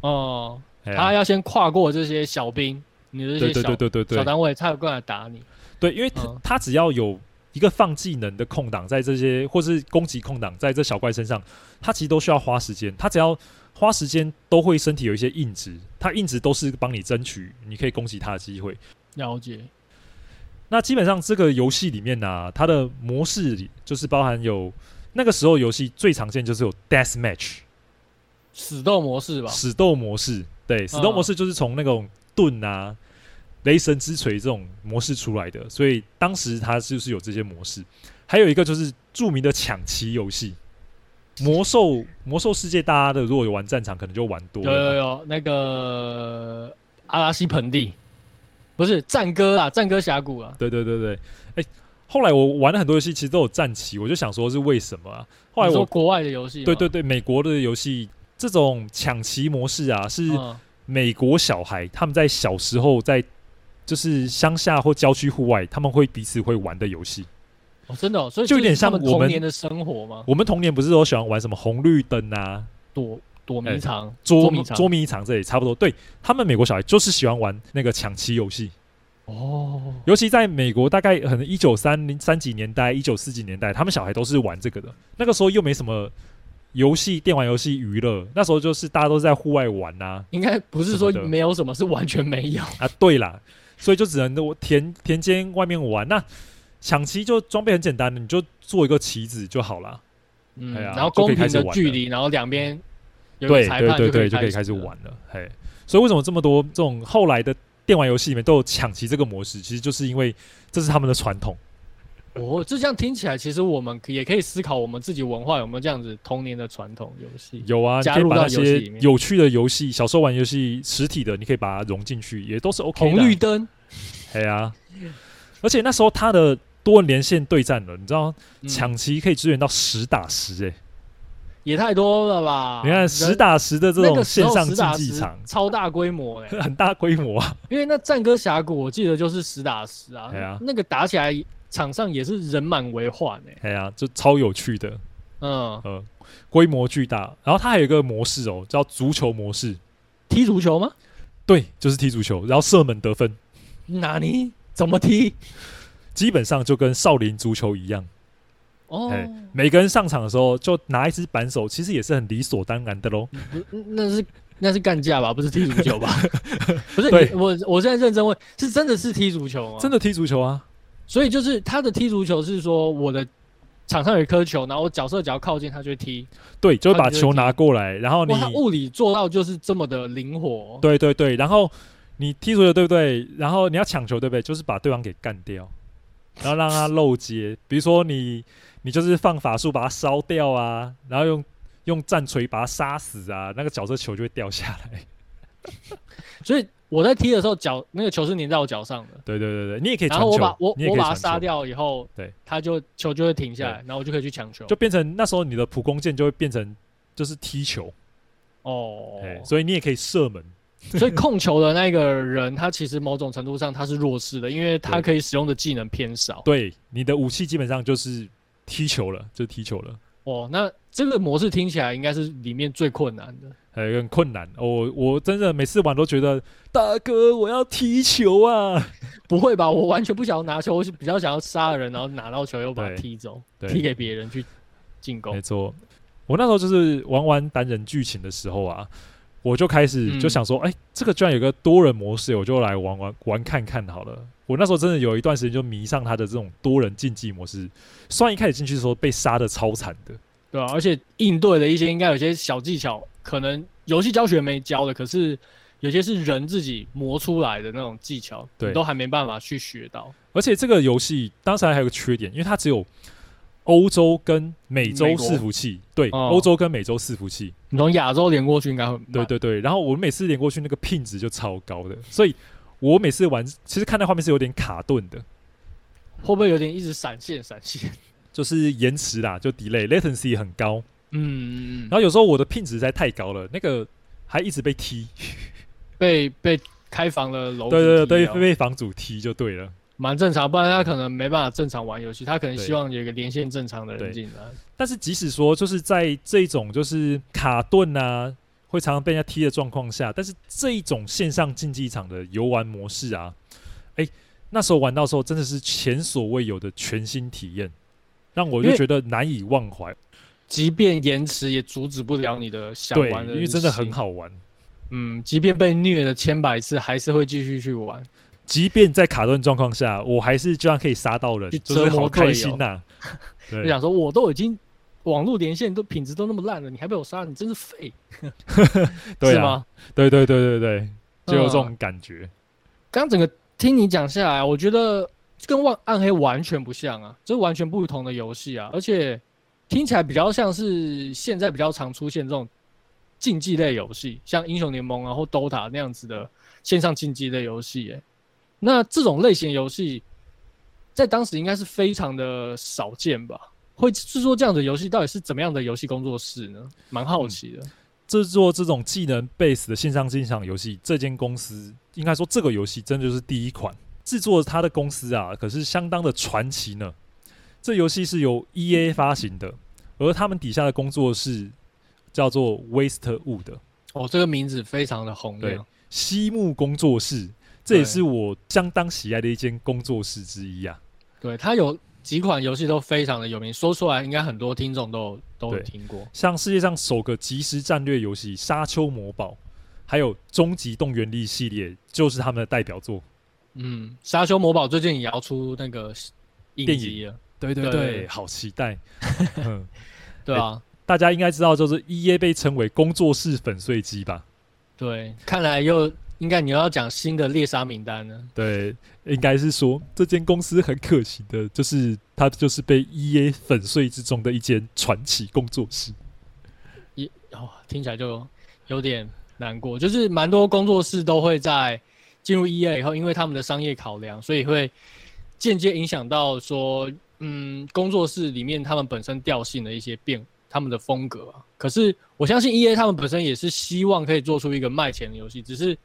哦，他要先跨过这些小兵，你的这些小对对对对对小单位，才有过来打你。对，因为他、嗯、他只要有。一个放技能的空档，在这些或是攻击空档，在这小怪身上，他其实都需要花时间。他只要花时间，都会身体有一些硬直，他硬直都是帮你争取你可以攻击他的机会。了解。那基本上这个游戏里面呢、啊，它的模式里就是包含有那个时候游戏最常见就是有 death match，死斗模式吧？死斗模式，对，死斗模式就是从那种盾啊。雷神之锤这种模式出来的，所以当时它就是有这些模式。还有一个就是著名的抢旗游戏，魔兽魔兽世界，大家的如果有玩战场，可能就玩多了。有有有，那个阿拉西盆地，不是战歌啊，战歌峡谷啊。对对对对，哎、欸，后来我玩了很多游戏，其实都有战旗，我就想说是为什么啊？后来我说国外的游戏，对对对，美国的游戏这种抢旗模式啊是。嗯美国小孩他们在小时候在就是乡下或郊区户外，他们会彼此会玩的游戏。哦，真的，哦，所以就有点像我们童年的生活吗？我们童年不是都喜欢玩什么红绿灯啊，躲躲迷藏、欸、捉迷藏、捉迷藏，这里差不多。对，他们美国小孩就是喜欢玩那个抢旗游戏。哦，尤其在美国，大概可能一九三零三几年代、一九四几年代，他们小孩都是玩这个的。那个时候又没什么游戏、电玩游戏娱乐，那时候就是大家都在户外玩呐、啊。应该不是说没有什么，是完全没有啊。对啦，所以就只能都田田间外面玩那。抢旗就装备很简单的，你就做一个旗子就好了。嗯，然后公平的距离，然后两边对对对对就可以开始玩了。嘿，所以为什么这么多这种后来的电玩游戏里面都有抢旗这个模式？其实就是因为这是他们的传统。哦，就这样听起来，其实我们也可以思考我们自己文化有没有这样子童年的传统游戏。有啊，加入到一些有趣的游戏，小时候玩游戏实体的，你可以把它融进去，也都是 OK 的。红绿灯，对啊，而且那时候它的。多人连线对战了，你知道抢旗可以支援到十打十，欸，哎，也太多了吧？你看十打十的这种线上竞技场，超大规模，欸，哎，很大规模啊。因为那战歌峡谷，我记得就是十打十啊，啊，那个打起来场上也是人满为患，哎，对啊，就超有趣的，嗯呃，规模巨大。然后它还有一个模式哦，叫足球模式，踢足球吗？对，就是踢足球，然后射门得分。哪里？怎么踢？基本上就跟少林足球一样，哦，每个人上场的时候就拿一支扳手，其实也是很理所当然的喽。那是那是干架吧，不是踢足球吧？不是，我我现在认真问，是真的是踢足球吗？真的踢足球啊！所以就是他的踢足球是说，我的场上有一颗球，然后我角色只要靠近他就会踢，对，就会把球拿过来，然后你物理做到就是这么的灵活。对对对，然后你踢足球对不对？然后你要抢球对不对？就是把对方给干掉。然后让他漏接，比如说你，你就是放法术把它烧掉啊，然后用用战锤把它杀死啊，那个角色球就会掉下来。所以我在踢的时候，脚那个球是粘在我脚上的。对对对对，你也可以。然后我把我我把它杀掉以后，对，他就球就会停下来，然后我就可以去抢球，就变成那时候你的普攻键就会变成就是踢球。哦，所以你也可以射门。所以 控球的那个人，他其实某种程度上他是弱势的，因为他可以使用的技能偏少。对，你的武器基本上就是踢球了，就是踢球了。哦，那这个模式听起来应该是里面最困难的，很很困难。我我真的每次玩都觉得，大哥，我要踢球啊！不会吧？我完全不想要拿球，我是比较想要杀人，然后拿到球又把它踢走，踢给别人去进攻。没错，我那时候就是玩玩单人剧情的时候啊。我就开始就想说，哎、嗯欸，这个居然有个多人模式，我就来玩玩玩看看好了。我那时候真的有一段时间就迷上他的这种多人竞技模式。虽然一开始进去的时候被杀的超惨的，对啊，而且应对的一些应该有些小技巧，可能游戏教学没教的，可是有些是人自己磨出来的那种技巧，对，都还没办法去学到。而且这个游戏当时还有个缺点，因为它只有。欧洲跟美洲伺服器，对，欧、哦、洲跟美洲伺服器，你从亚洲连过去应该会，对对对。然后我每次连过去那个 ping 值就超高的，所以我每次玩，其实看那画面是有点卡顿的，会不会有点一直闪现闪现？就是延迟啦，就 delay latency 很高。嗯，然后有时候我的值实在太高了，那个还一直被踢，被被开房的楼，对对对，被被房主踢就对了。蛮正常，不然他可能没办法正常玩游戏。他可能希望有一个连线正常的人进来。但是即使说，就是在这种就是卡顿啊，会常常被人家踢的状况下，但是这一种线上竞技场的游玩模式啊，哎、欸，那时候玩到时候真的是前所未有的全新体验，让我就觉得难以忘怀。即便延迟也阻止不了你的想玩的，因为真的很好玩。嗯，即便被虐了千百次，还是会继续去玩。即便在卡顿状况下，我还是居然可以杀到人，就是好开心呐、啊！就想说，我都已经网络连线都品质都那么烂了，你还被我杀，你真是废，对吗？对对对对对，就有这种感觉。刚、嗯、整个听你讲下来，我觉得跟暗暗黑完全不像啊，这是完全不同的游戏啊，而且听起来比较像是现在比较常出现这种竞技类游戏，像英雄联盟啊或 DOTA 那样子的线上竞技类游戏，哎。那这种类型游戏，在当时应该是非常的少见吧？会制作这样的游戏，到底是怎么样的游戏工作室呢？蛮好奇的。制作这种技能 base 的线上竞技游戏，这间公司应该说这个游戏真的就是第一款制作它的公司啊，可是相当的传奇呢。这游戏是由 EA 发行的，而他们底下的工作室叫做 Wastewood。哦，这个名字非常的红。对，西木工作室，这也是我相当喜爱的一间工作室之一啊。对，它有。几款游戏都非常的有名，说出来应该很多听众都有都有听过。像世界上首个即时战略游戏《沙丘魔堡》，还有《终极动员力》系列，就是他们的代表作。嗯，《沙丘魔堡》最近也要出那个电影了，对对对，对好期待。嗯，对啊，欸、大家应该知道，就是 EA 被称为工作室粉碎机吧？对，看来又。应该你要讲新的猎杀名单呢？对，应该是说这间公司很可惜的，就是它就是被 EA 粉碎之中的一间传奇工作室。一哦，听起来就有点难过。就是蛮多工作室都会在进入 EA 以后，因为他们的商业考量，所以会间接影响到说，嗯，工作室里面他们本身调性的一些变，他们的风格啊。可是我相信 EA 他们本身也是希望可以做出一个卖钱的游戏，只是。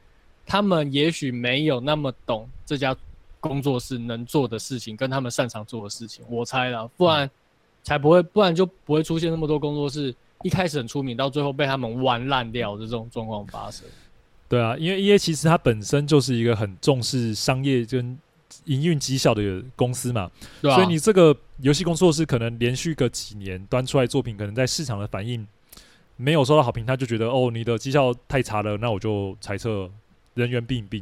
他们也许没有那么懂这家工作室能做的事情，跟他们擅长做的事情，我猜啦，不然才不会，不然就不会出现那么多工作室一开始很出名，到最后被他们玩烂掉的这种状况发生。对啊，因为 EA 其实它本身就是一个很重视商业跟营运绩效的公司嘛，对啊，所以你这个游戏工作室可能连续个几年端出来作品，可能在市场的反应没有收到好评，他就觉得哦，你的绩效太差了，那我就裁撤。人员并并，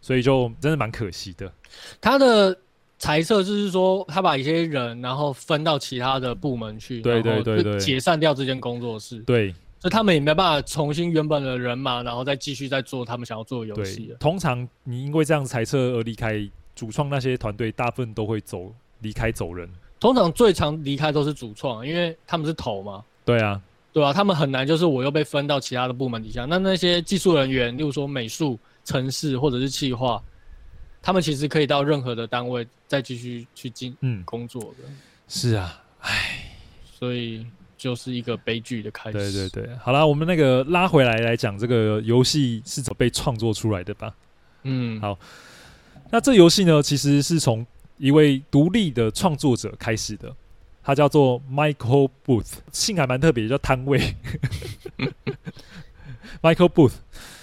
所以就真的蛮可惜的。他的裁撤就是说，他把一些人然后分到其他的部门去，对对对对，解散掉这间工作室。对，所以他们也没办法重新原本的人马，然后再继续再做他们想要做的游戏。通常你因为这样裁撤而离开主创那些团队，大部分都会走离开走人。通常最常离开都是主创，因为他们是头嘛。对啊。对啊，他们很难，就是我又被分到其他的部门底下。那那些技术人员，例如说美术、城市或者是企划，他们其实可以到任何的单位再继续去进嗯工作的。是啊，唉，所以就是一个悲剧的开始。对对对，好啦，我们那个拉回来来讲这个游戏是怎么被创作出来的吧。嗯，好，那这游戏呢，其实是从一位独立的创作者开始的。他叫做 Michael Booth，姓还蛮特别，叫摊位。Michael Booth，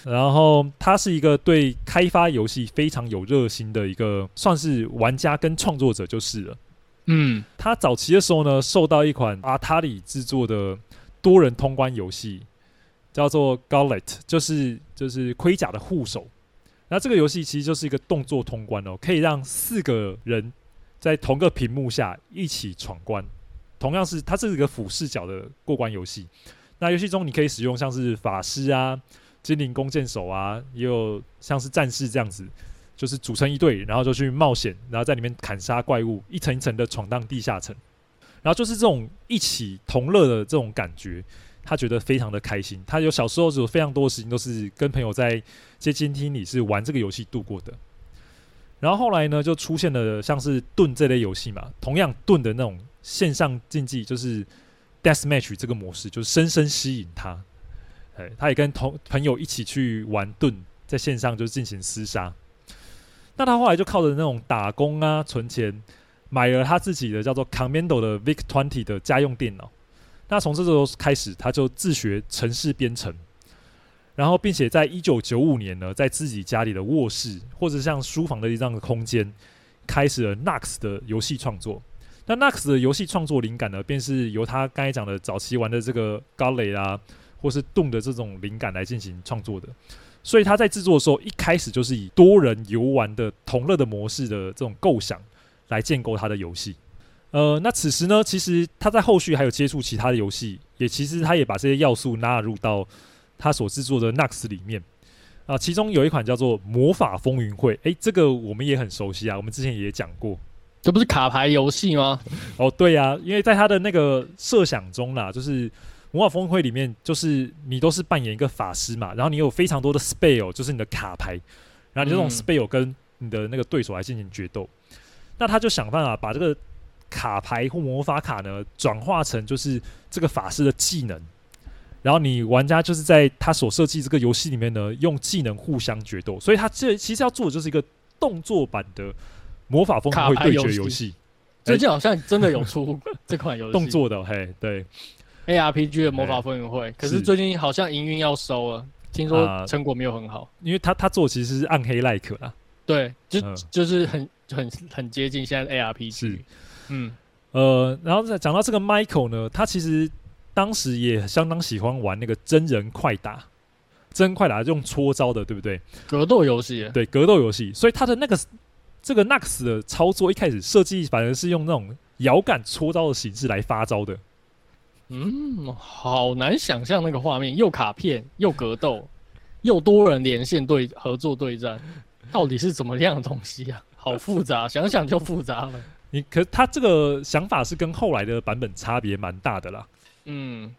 然后他是一个对开发游戏非常有热心的一个，算是玩家跟创作者就是了。嗯，他早期的时候呢，受到一款 Atari 制作的多人通关游戏，叫做 Gauntlet，就是就是盔甲的护手。那这个游戏其实就是一个动作通关哦，可以让四个人。在同个屏幕下一起闯关，同样是它是一个俯视角的过关游戏。那游戏中你可以使用像是法师啊、精灵弓箭手啊，也有像是战士这样子，就是组成一队，然后就去冒险，然后在里面砍杀怪物，一层一层的闯荡地下城。然后就是这种一起同乐的这种感觉，他觉得非常的开心。他有小时候有非常多的事情都是跟朋友在街机厅里是玩这个游戏度过的。然后后来呢，就出现了像是盾这类游戏嘛，同样盾的那种线上竞技，就是 Deathmatch 这个模式，就是深深吸引他。哎，他也跟同朋友一起去玩盾，在线上就进行厮杀。那他后来就靠着那种打工啊、存钱，买了他自己的叫做 Commando 的 Vic Twenty 的家用电脑。那从这时候开始，他就自学程式编程。然后，并且在一九九五年呢，在自己家里的卧室或者像书房的一样的空间，开始了 Nax 的游戏创作。那 Nax 的游戏创作灵感呢，便是由他刚才讲的早期玩的这个高雷啊，或是 Doom 的这种灵感来进行创作的。所以他在制作的时候，一开始就是以多人游玩的同乐的模式的这种构想来建构他的游戏。呃，那此时呢，其实他在后续还有接触其他的游戏，也其实他也把这些要素纳入到。他所制作的 Nax 里面啊，其中有一款叫做《魔法风云会》，诶，这个我们也很熟悉啊，我们之前也讲过，这不是卡牌游戏吗？哦，对呀、啊，因为在他的那个设想中啦，就是《魔法风云会》里面，就是你都是扮演一个法师嘛，然后你有非常多的 spell，就是你的卡牌，然后你这种 spell 跟你的那个对手来进行决斗，嗯、那他就想办法把这个卡牌或魔法卡呢转化成就是这个法师的技能。然后你玩家就是在他所设计这个游戏里面呢，用技能互相决斗，所以他这其实要做的就是一个动作版的魔法风云会对决游戏。最近好像真的有出这款游戏。动作的，嘿，对，ARPG 的魔法风云会，可是最近好像营运要收了，听说成果没有很好，呃、因为他他做其实是暗黑 like 啦，对，就、呃、就是很很很接近现在 ARPG，是，嗯，呃，然后再讲到这个 Michael 呢，他其实当时也相当喜欢玩那个真人快打，真人快打用搓招的，对不对？格斗游戏，对，格斗游戏，所以他的那个。这个 Nax 的操作一开始设计反而是用那种摇杆搓招的形式来发招的，嗯，好难想象那个画面，又卡片又格斗，又多人连线对合作对战，到底是怎么样的东西啊？好复杂，想想就复杂了。你可他这个想法是跟后来的版本差别蛮大的啦。嗯，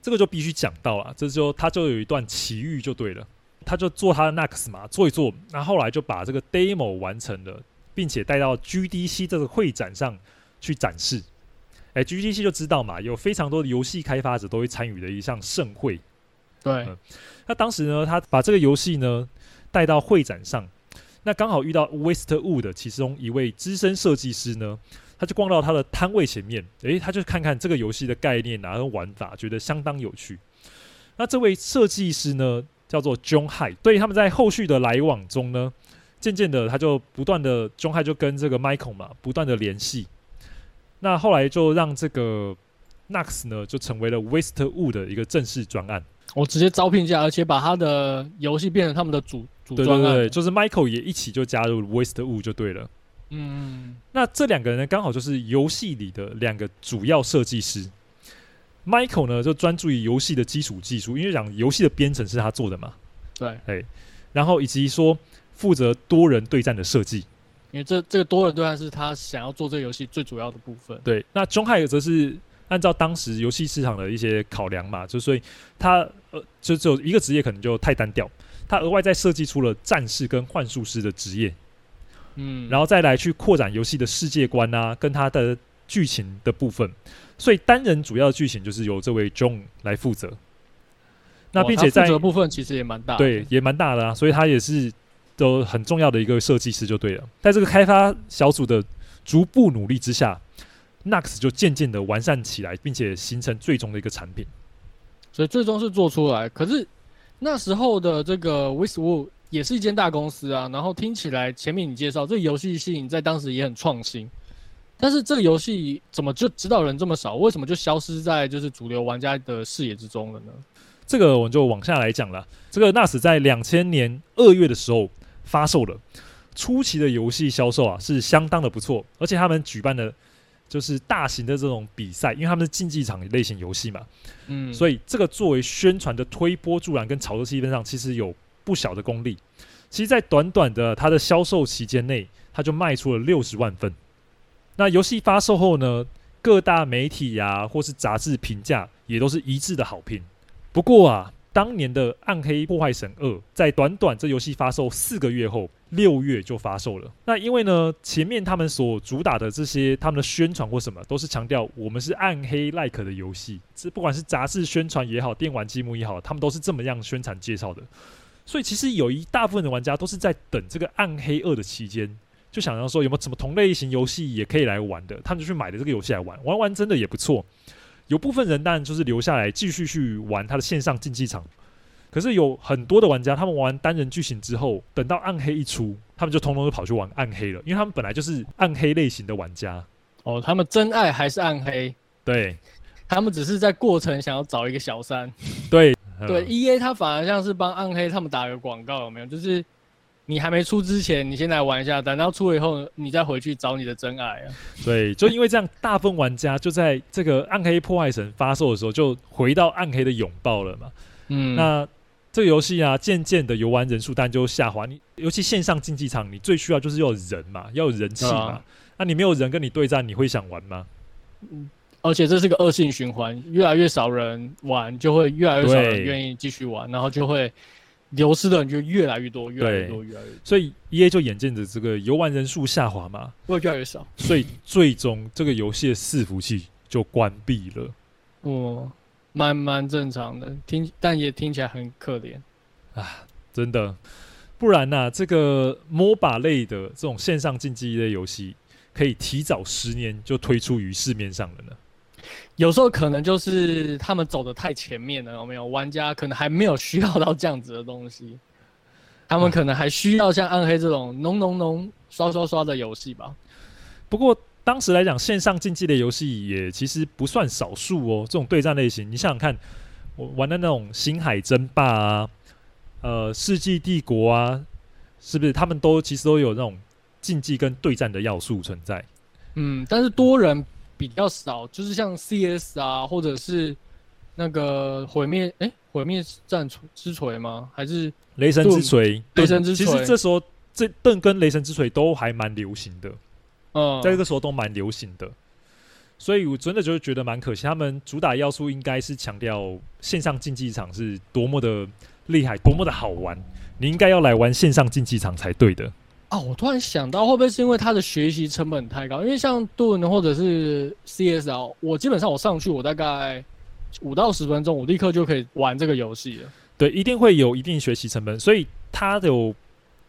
这个就必须讲到了，这就他就有一段奇遇就对了，他就做他的 Nax 嘛，做一做，那后后来就把这个 demo 完成了。并且带到 GDC 这个会展上去展示，哎，GDC 就知道嘛，有非常多的游戏开发者都会参与的一项盛会。对，嗯，那当时呢，他把这个游戏呢带到会展上，那刚好遇到 Westwood 其中一位资深设计师呢，他就逛到他的摊位前面，诶，他就看看这个游戏的概念啊，跟玩法，觉得相当有趣。那这位设计师呢，叫做 John Hyde，所以他们在后续的来往中呢。渐渐的，他就不断的，John Hyde 就跟这个 Michael 嘛，不断的联系。那后来就让这个 Nax 呢，就成为了 Westwood 的一个正式专案。我直接招聘下，而且把他的游戏变成他们的主主专案。对对对，就是 Michael 也一起就加入 Westwood 就对了。嗯，那这两个人呢，刚好就是游戏里的两个主要设计师。Michael 呢，就专注于游戏的基础技术，因为讲游戏的编程是他做的嘛。对，哎，然后以及说。负责多人对战的设计，因为这这个多人对战是他想要做这个游戏最主要的部分。对，那 John Hyde 则是按照当时游戏市场的一些考量嘛，就所以他呃就只有一个职业可能就太单调，他额外再设计出了战士跟幻术师的职业，嗯，然后再来去扩展游戏的世界观啊，跟他的剧情的部分，所以单人主要的剧情就是由这位 John 来负责。那并且在负责部分其实也蛮大，对，也蛮大的啊，所以他也是。都很重要的一个设计师就对了，在这个开发小组的逐步努力之下，Nax 就渐渐的完善起来，并且形成最终的一个产品。所以最终是做出来，可是那时候的这个 Westwood 也是一间大公司啊。然后听起来前面你介绍这个游戏性在当时也很创新，但是这个游戏怎么就知道人这么少？为什么就消失在就是主流玩家的视野之中了呢？这个我们就往下来讲了。这个 Nax 在两千年二月的时候。发售了，初期的游戏销售啊是相当的不错，而且他们举办的就是大型的这种比赛，因为他们是竞技场类型游戏嘛，嗯，所以这个作为宣传的推波助澜跟炒作气氛上，其实有不小的功力。其实，在短短的它的销售期间内，它就卖出了六十万份。那游戏发售后呢，各大媒体呀、啊、或是杂志评价也都是一致的好评。不过啊。当年的《暗黑破坏神二》在短短这游戏发售四个月后，六月就发售了。那因为呢，前面他们所主打的这些他们的宣传或什么，都是强调我们是暗黑 like 的游戏。这不管是杂志宣传也好，电玩积木也好，他们都是这么样宣传介绍的。所以其实有一大部分的玩家都是在等这个《暗黑二》的期间，就想要说有没有什么同类型游戏也可以来玩的，他们就去买的这个游戏来玩，玩玩真的也不错。有部分人当然就是留下来继续去玩他的线上竞技场，可是有很多的玩家，他们玩单人剧情之后，等到暗黑一出，他们就通通都跑去玩暗黑了，因为他们本来就是暗黑类型的玩家。哦，他们真爱还是暗黑？对，他们只是在过程想要找一个小三。对对，EA 他反而像是帮暗黑他们打个广告，有没有？就是。你还没出之前，你先来玩一下，等到出了以后，你再回去找你的真爱啊！对，就因为这样，大部分玩家就在这个《暗黑破坏神》发售的时候，就回到暗黑的拥抱了嘛。嗯，那这个游戏啊，渐渐的游玩人数当然就下滑。你尤其线上竞技场，你最需要就是要有人嘛，要有人气嘛。那、你没有人跟你对战，你会想玩吗？嗯，而且这是个恶性循环，越来越少人玩，就会越来越少人愿意继续玩，然后就会。流失的人就越来越多，越来越多，越来越多。所以 EA 就眼见着这个游玩人数下滑嘛，会越来越少。所以最终这个游戏的伺服器就关闭了。哦，蛮蛮正常的，听但也听起来很可怜啊，真的。不然呢、啊，这个 MOBA 类的这种线上竞技类游戏，可以提早十年就推出于市面上了呢。有时候可能就是他们走的太前面了，有没有？玩家可能还没有需要到这样子的东西，他们可能还需要像暗黑这种浓浓浓刷刷刷的游戏吧。不过当时来讲，线上竞技类游戏也其实不算少数哦。这种对战类型，你想想看，我玩的那种《星海争霸》啊。呃，世纪帝国啊，是不是他们都其实都有那种竞技跟对战的要素存在？嗯，但是多人比较少，就是像 CS 啊，或者是那个毁灭，哎，毁灭战之锤吗？还是雷神之锤？雷神之锤。其实这时候这盾跟雷神之锤都还蛮流行的，嗯，在这个时候都蛮流行的，所以我真的就是觉得蛮可惜，他们主打要素应该是强调线上竞技场是多么的。厉害，多么的好玩！你应该要来玩线上竞技场才对的。啊，我突然想到，会不会是因为他的学习成本太高？因为像盾或者是 CS 啊，我基本上我上去，我大概五到十分钟，我立刻就可以玩这个游戏了。对，一定会有一定学习成本，所以他有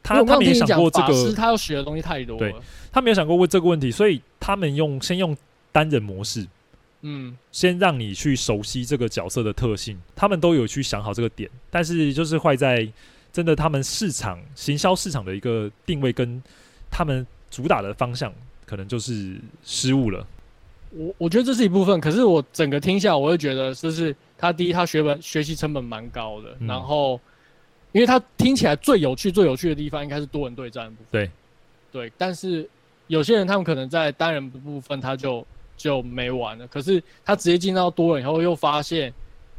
他他没有想过这个，他要学的东西太多了。对，他没有想过问这个问题，所以他们用先用单人模式。嗯，先让你去熟悉这个角色的特性，他们都有去想好这个点，但是就是坏在真的他们市场行销市场的一个定位跟他们主打的方向，可能就是失误了。我我觉得这是一部分，可是我整个听下来，我会觉得就是他第一，他学本学习成本蛮高的，嗯、然后因为他听起来最有趣、最有趣的地方应该是多人对战部分。对对，但是有些人他们可能在单人的部分他就。就没玩了。可是他直接进到多人以后，又发现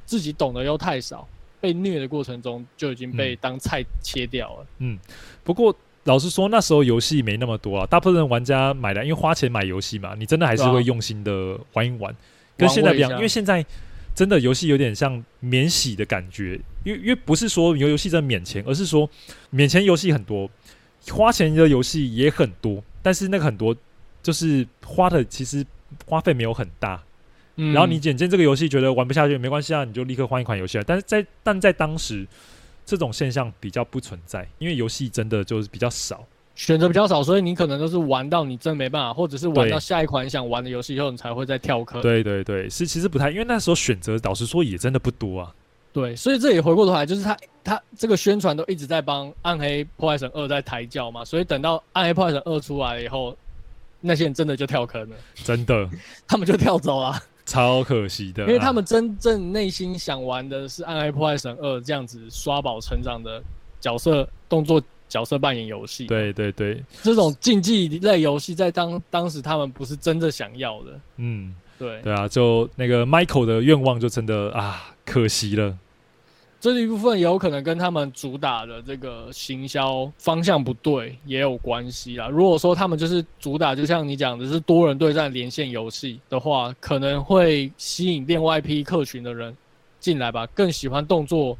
自己懂得又太少，被虐的过程中就已经被当菜切掉了。嗯，不过老实说，那时候游戏没那么多啊，大部分玩家买的，因为花钱买游戏嘛，你真的还是会用心的玩一玩。跟现在不一样，因为现在真的游戏有点像免洗的感觉，因为因为不是说游游戏在免钱，而是说免钱游戏很多，花钱的游戏也很多，但是那个很多就是花的其实。花费没有很大，嗯，然后你眼见这个游戏觉得玩不下去，没关系啊，你就立刻换一款游戏啊。但是在但在当时，这种现象比较不存在，因为游戏真的就是比较少，选择比较少，所以你可能都是玩到你真没办法，或者是玩到下一款想玩的游戏以后，你才会再跳坑。对对对，是其实不太，因为那时候选择老实说也真的不多啊。对，所以这也回过头来，就是他他这个宣传都一直在帮《暗黑破坏神二》在抬轿嘛，所以等到《暗黑破坏神二》出来了以后。那些人真的就跳坑了，真的，他们就跳走了，超可惜的。因为他们真正内心想玩的是《暗黑破坏神二》这样子刷宝成长的角色动作角色扮演游戏。对对对，这种竞技类游戏在当当时他们不是真的想要的。嗯，对对啊，就那个 Michael 的愿望就真的啊，可惜了。这一部分也有可能跟他们主打的这个行销方向不对也有关系啦。如果说他们就是主打，就像你讲的是多人对战连线游戏的话，可能会吸引另外一批客群的人进来吧，更喜欢动作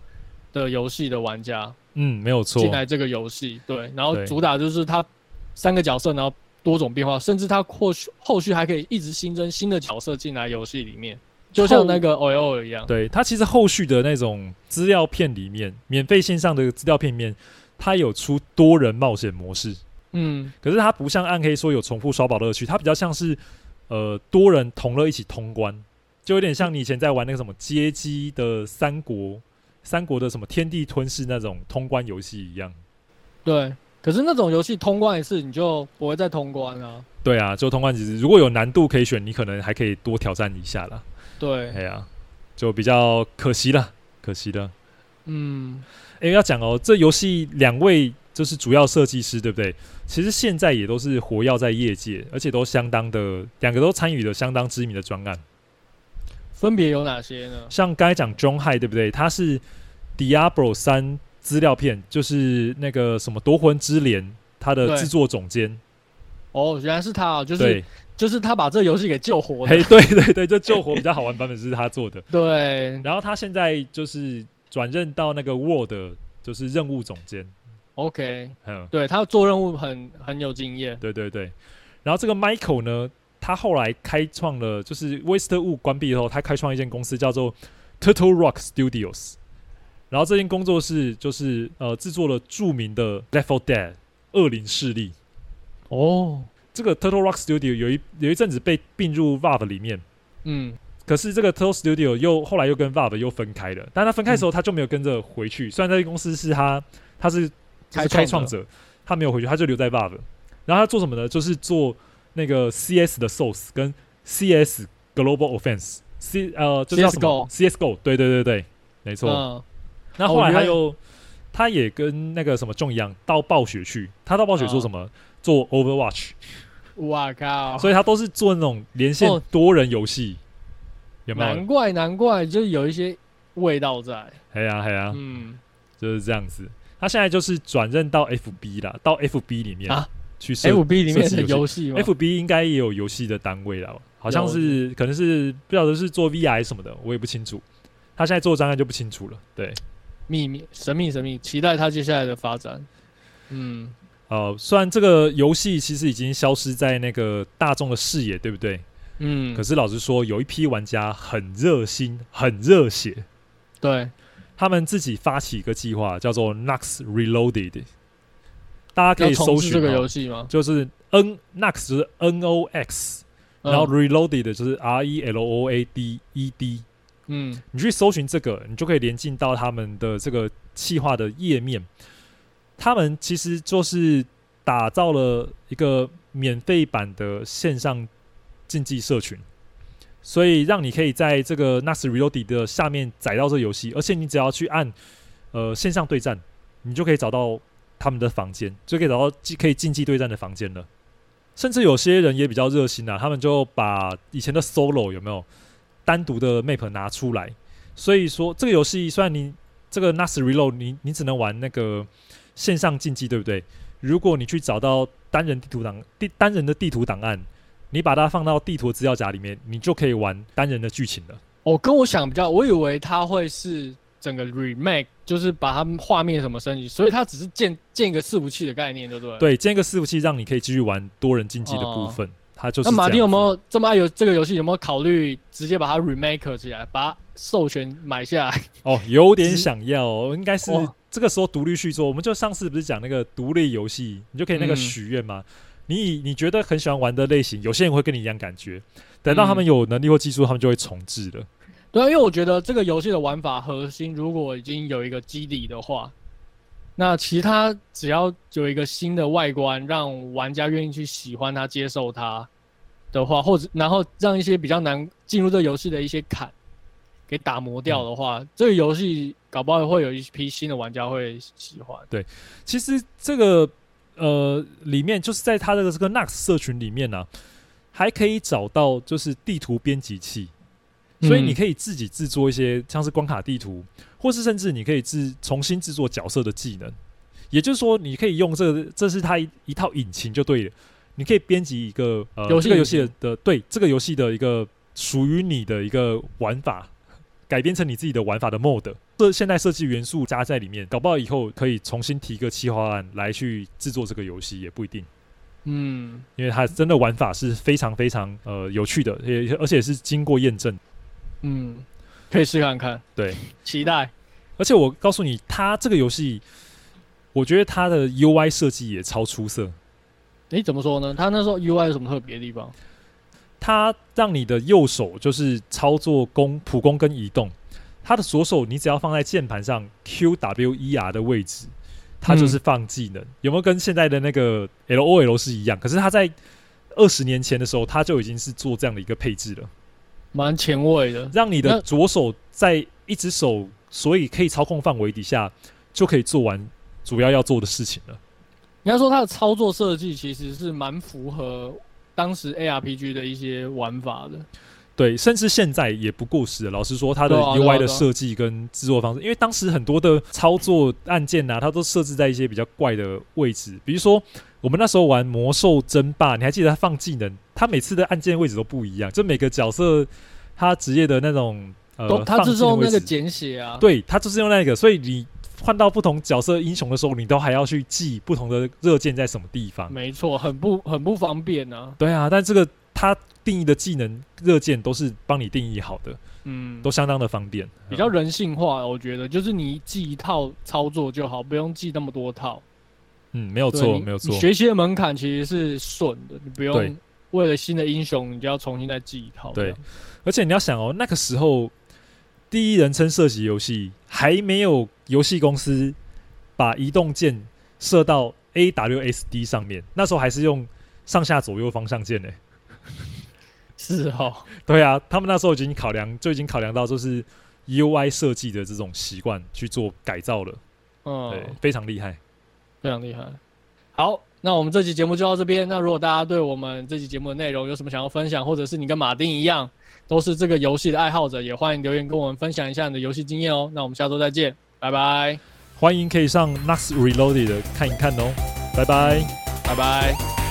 的游戏的玩家。嗯，没有错。进来这个游戏，对，然后主打就是它三个角色，然后多种变化，甚至它或许后续还可以一直新增新的角色进来游戏里面。就像那个 OL 一样，对，它其实后续的那种资料片里面，免费线上的资料片里面，它有出多人冒险模式，嗯，可是它不像暗黑说有重复刷宝乐趣，它比较像是呃多人同乐一起通关，就有点像你以前在玩那个什么街机的三国，三国的什么天地吞噬那种通关游戏一样。对，可是那种游戏通关一次你就不会再通关啊。对啊，就通关其实如果有难度可以选，你可能还可以多挑战一下啦。对，哎呀，就比较可惜了，可惜了。嗯，哎，要讲哦，这游戏两位就是主要设计师，对不对？其实现在也都是活跃在业界，而且都相当的，两个都参与了相当知名的专案。分别有哪些呢？像刚才讲 John High，对不对？他是 Diablo 三资料片，就是那个什么夺魂之镰，他的制作总监。哦，原来是他啊，就是。就是他把这个游戏给救活了。嘿，对对对，这救活比较好玩版本是他做的。对，然后他现在就是转任到那个 World，就是任务总监。OK，嗯，对他做任务很很有经验。对对对，然后这个 Michael 呢，他后来开创了，就是 Westwood 关闭以后，他开创一间公司叫做 Turtle Rock Studios。然后这间工作室就是呃制作了著名的《Left 4 Dead》恶灵势力。哦，这个 Turtle Rock Studio 有一有一阵子被并入 Valve 里面，嗯，可是这个 Turtle Studio 又后来又跟 Valve 又分开了。但他分开的时候，他就没有跟着回去。嗯、虽然这间公司是他他是他是开创者，他没有回去，他就留在 Valve。然后他做什么呢？就是做那个 CS 的 Source 跟 CS Global Offense，C 呃就是叫什么 CSGO，对对对对，没错。嗯那后来他又，他也跟那个什么 John 一样，到暴雪去。他到暴雪做什么？哦、做 Overwatch。哇靠！所以他都是做那种连线多人游戏，哦、有没有？难怪难怪，就是有一些味道在。嘿呀嘿呀，嗯，就是这样子。他现在就是转任到 FB 了，到 FB 里面啊，去 FB 里面的游戏，FB 应该也有游戏的单位了，好像是，可能是不晓得是做 V I 什么的，我也不清楚。他现在做的档案就不清楚了，对。秘密，神秘，神秘，期待他接下来的发展。嗯，呃，虽然这个游戏其实已经消失在那个大众的视野，对不对？嗯。可是老实说，有一批玩家很热心，很热血。对。他们自己发起一个计划，叫做 Nux Reloaded。大家可以搜寻这个游戏吗？就是 N Nox 就是 N O X，然后 Reloaded 就是 R E L O A D E D。嗯，你去搜寻这个，你就可以连进到他们的这个企划的页面。他们其实就是打造了一个免费版的线上竞技社群，所以让你可以在这个 Nox Reloaded 的下面载到这游戏，而且你只要去按呃线上对战，你就可以找到他们的房间，就可以找到可以竞技对战的房间了。甚至有些人也比较热心啊，他们就把以前的 Solo 有没有？单独的 map 拿出来，所以说这个游戏虽然你这个 Nox Reload 你你只能玩那个线上竞技，对不对？如果你去找到单人地图档地单人的地图档案，你把它放到地图资料夹里面，你就可以玩单人的剧情了。哦，跟我想比较，我以为它会是整个 remake，就是把它画面什么升级，所以它只是建建一个伺服器的概念，对不对？对，建一个伺服器，让你可以继续玩多人竞技的部分。哦他就是那马丁有没有这么爱游这个游戏？有没有考虑直接把它 remake 起来，把它授权买下来？哦，有点想要，哦，应该是这个时候独立续作。我们就上次不是讲那个独立游戏，你就可以那个许愿嘛？嗯、你你觉得很喜欢玩的类型，有些人会跟你一样感觉。等到他们有能力或技术，他们就会重置了。对啊，因为我觉得这个游戏的玩法核心，如果已经有一个基底的话，那其他只要有一个新的外观，让玩家愿意去喜欢它、接受它的话，或者然后让一些比较难进入这个游戏的一些坎给打磨掉的话，嗯、这个游戏搞不好会有一批新的玩家会喜欢。对，其实这个呃里面就是在它的这个 Nux 社群里面呢、啊，还可以找到就是地图编辑器。所以你可以自己制作一些像是关卡地图，或是甚至你可以制重新制作角色的技能。也就是说，你可以用这个，这是它一一套引擎就对了。你可以编辑一个呃这个游戏的对这个游戏的一个属于你的一个玩法，改编成你自己的玩法的 mode。这现代设计元素加在里面，搞不好以后可以重新提个企划案来去制作这个游戏也不一定。嗯，因为它真的玩法是非常非常呃有趣的，也而且是经过验证。嗯，可以试看看。对，期待。而且我告诉你，它这个游戏，我觉得它的 UI 设计也超出色。诶、欸、怎么说呢？它那时候 UI 有什么特别的地方？它让你的右手就是操作攻、普攻跟移动，它的左手你只要放在键盘上 Q W E R 的位置，它就是放技能。嗯、有没有跟现在的那个 L O L 是一样？可是它在二十年前的时候，它就已经是做这样的一个配置了。蛮前卫的，让你的左手在一只手，所以可以操控范围底下，就可以做完主要要做的事情了。应该说，它的操作设计其实是蛮符合当时 ARPG 的一些玩法的。对，甚至现在也不过时。老实说，它的 UI 的设计跟制作方式，因为当时很多的操作按键啊，它都设置在一些比较怪的位置，比如说我们那时候玩魔兽争霸，你还记得他放技能？他每次的按键位置都不一样，就每个角色他职业的那种呃，他就是用那个简写啊，对，他就是用那个，所以你换到不同角色英雄的时候，你都还要去记不同的热键在什么地方。没错，很不很不方便啊。对啊，但这个他定义的技能热键都是帮你定义好的，嗯，都相当的方便，比较人性化。我觉得就是你记一套操作就好，不用记那么多套。嗯，没有错，没有错。学习的门槛其实是顺的，你不用为了新的英雄，你就要重新再记一套。对，而且你要想哦，那个时候第一人称射击游戏还没有游戏公司把移动键射到 AWSD 上面，那时候还是用上下左右方向键呢。是哦，对啊，他们那时候已经考量，就已经考量到就是 UI 设计的这种习惯去做改造了。嗯，对，非常厉害。非常厉害，好，那我们这期节目就到这边。那如果大家对我们这期节目的内容有什么想要分享，或者是你跟马丁一样都是这个游戏的爱好者，也欢迎留言跟我们分享一下你的游戏经验哦。那我们下周再见，拜拜。欢迎可以上 Nax Reloaded 看一看哦，拜拜，拜拜。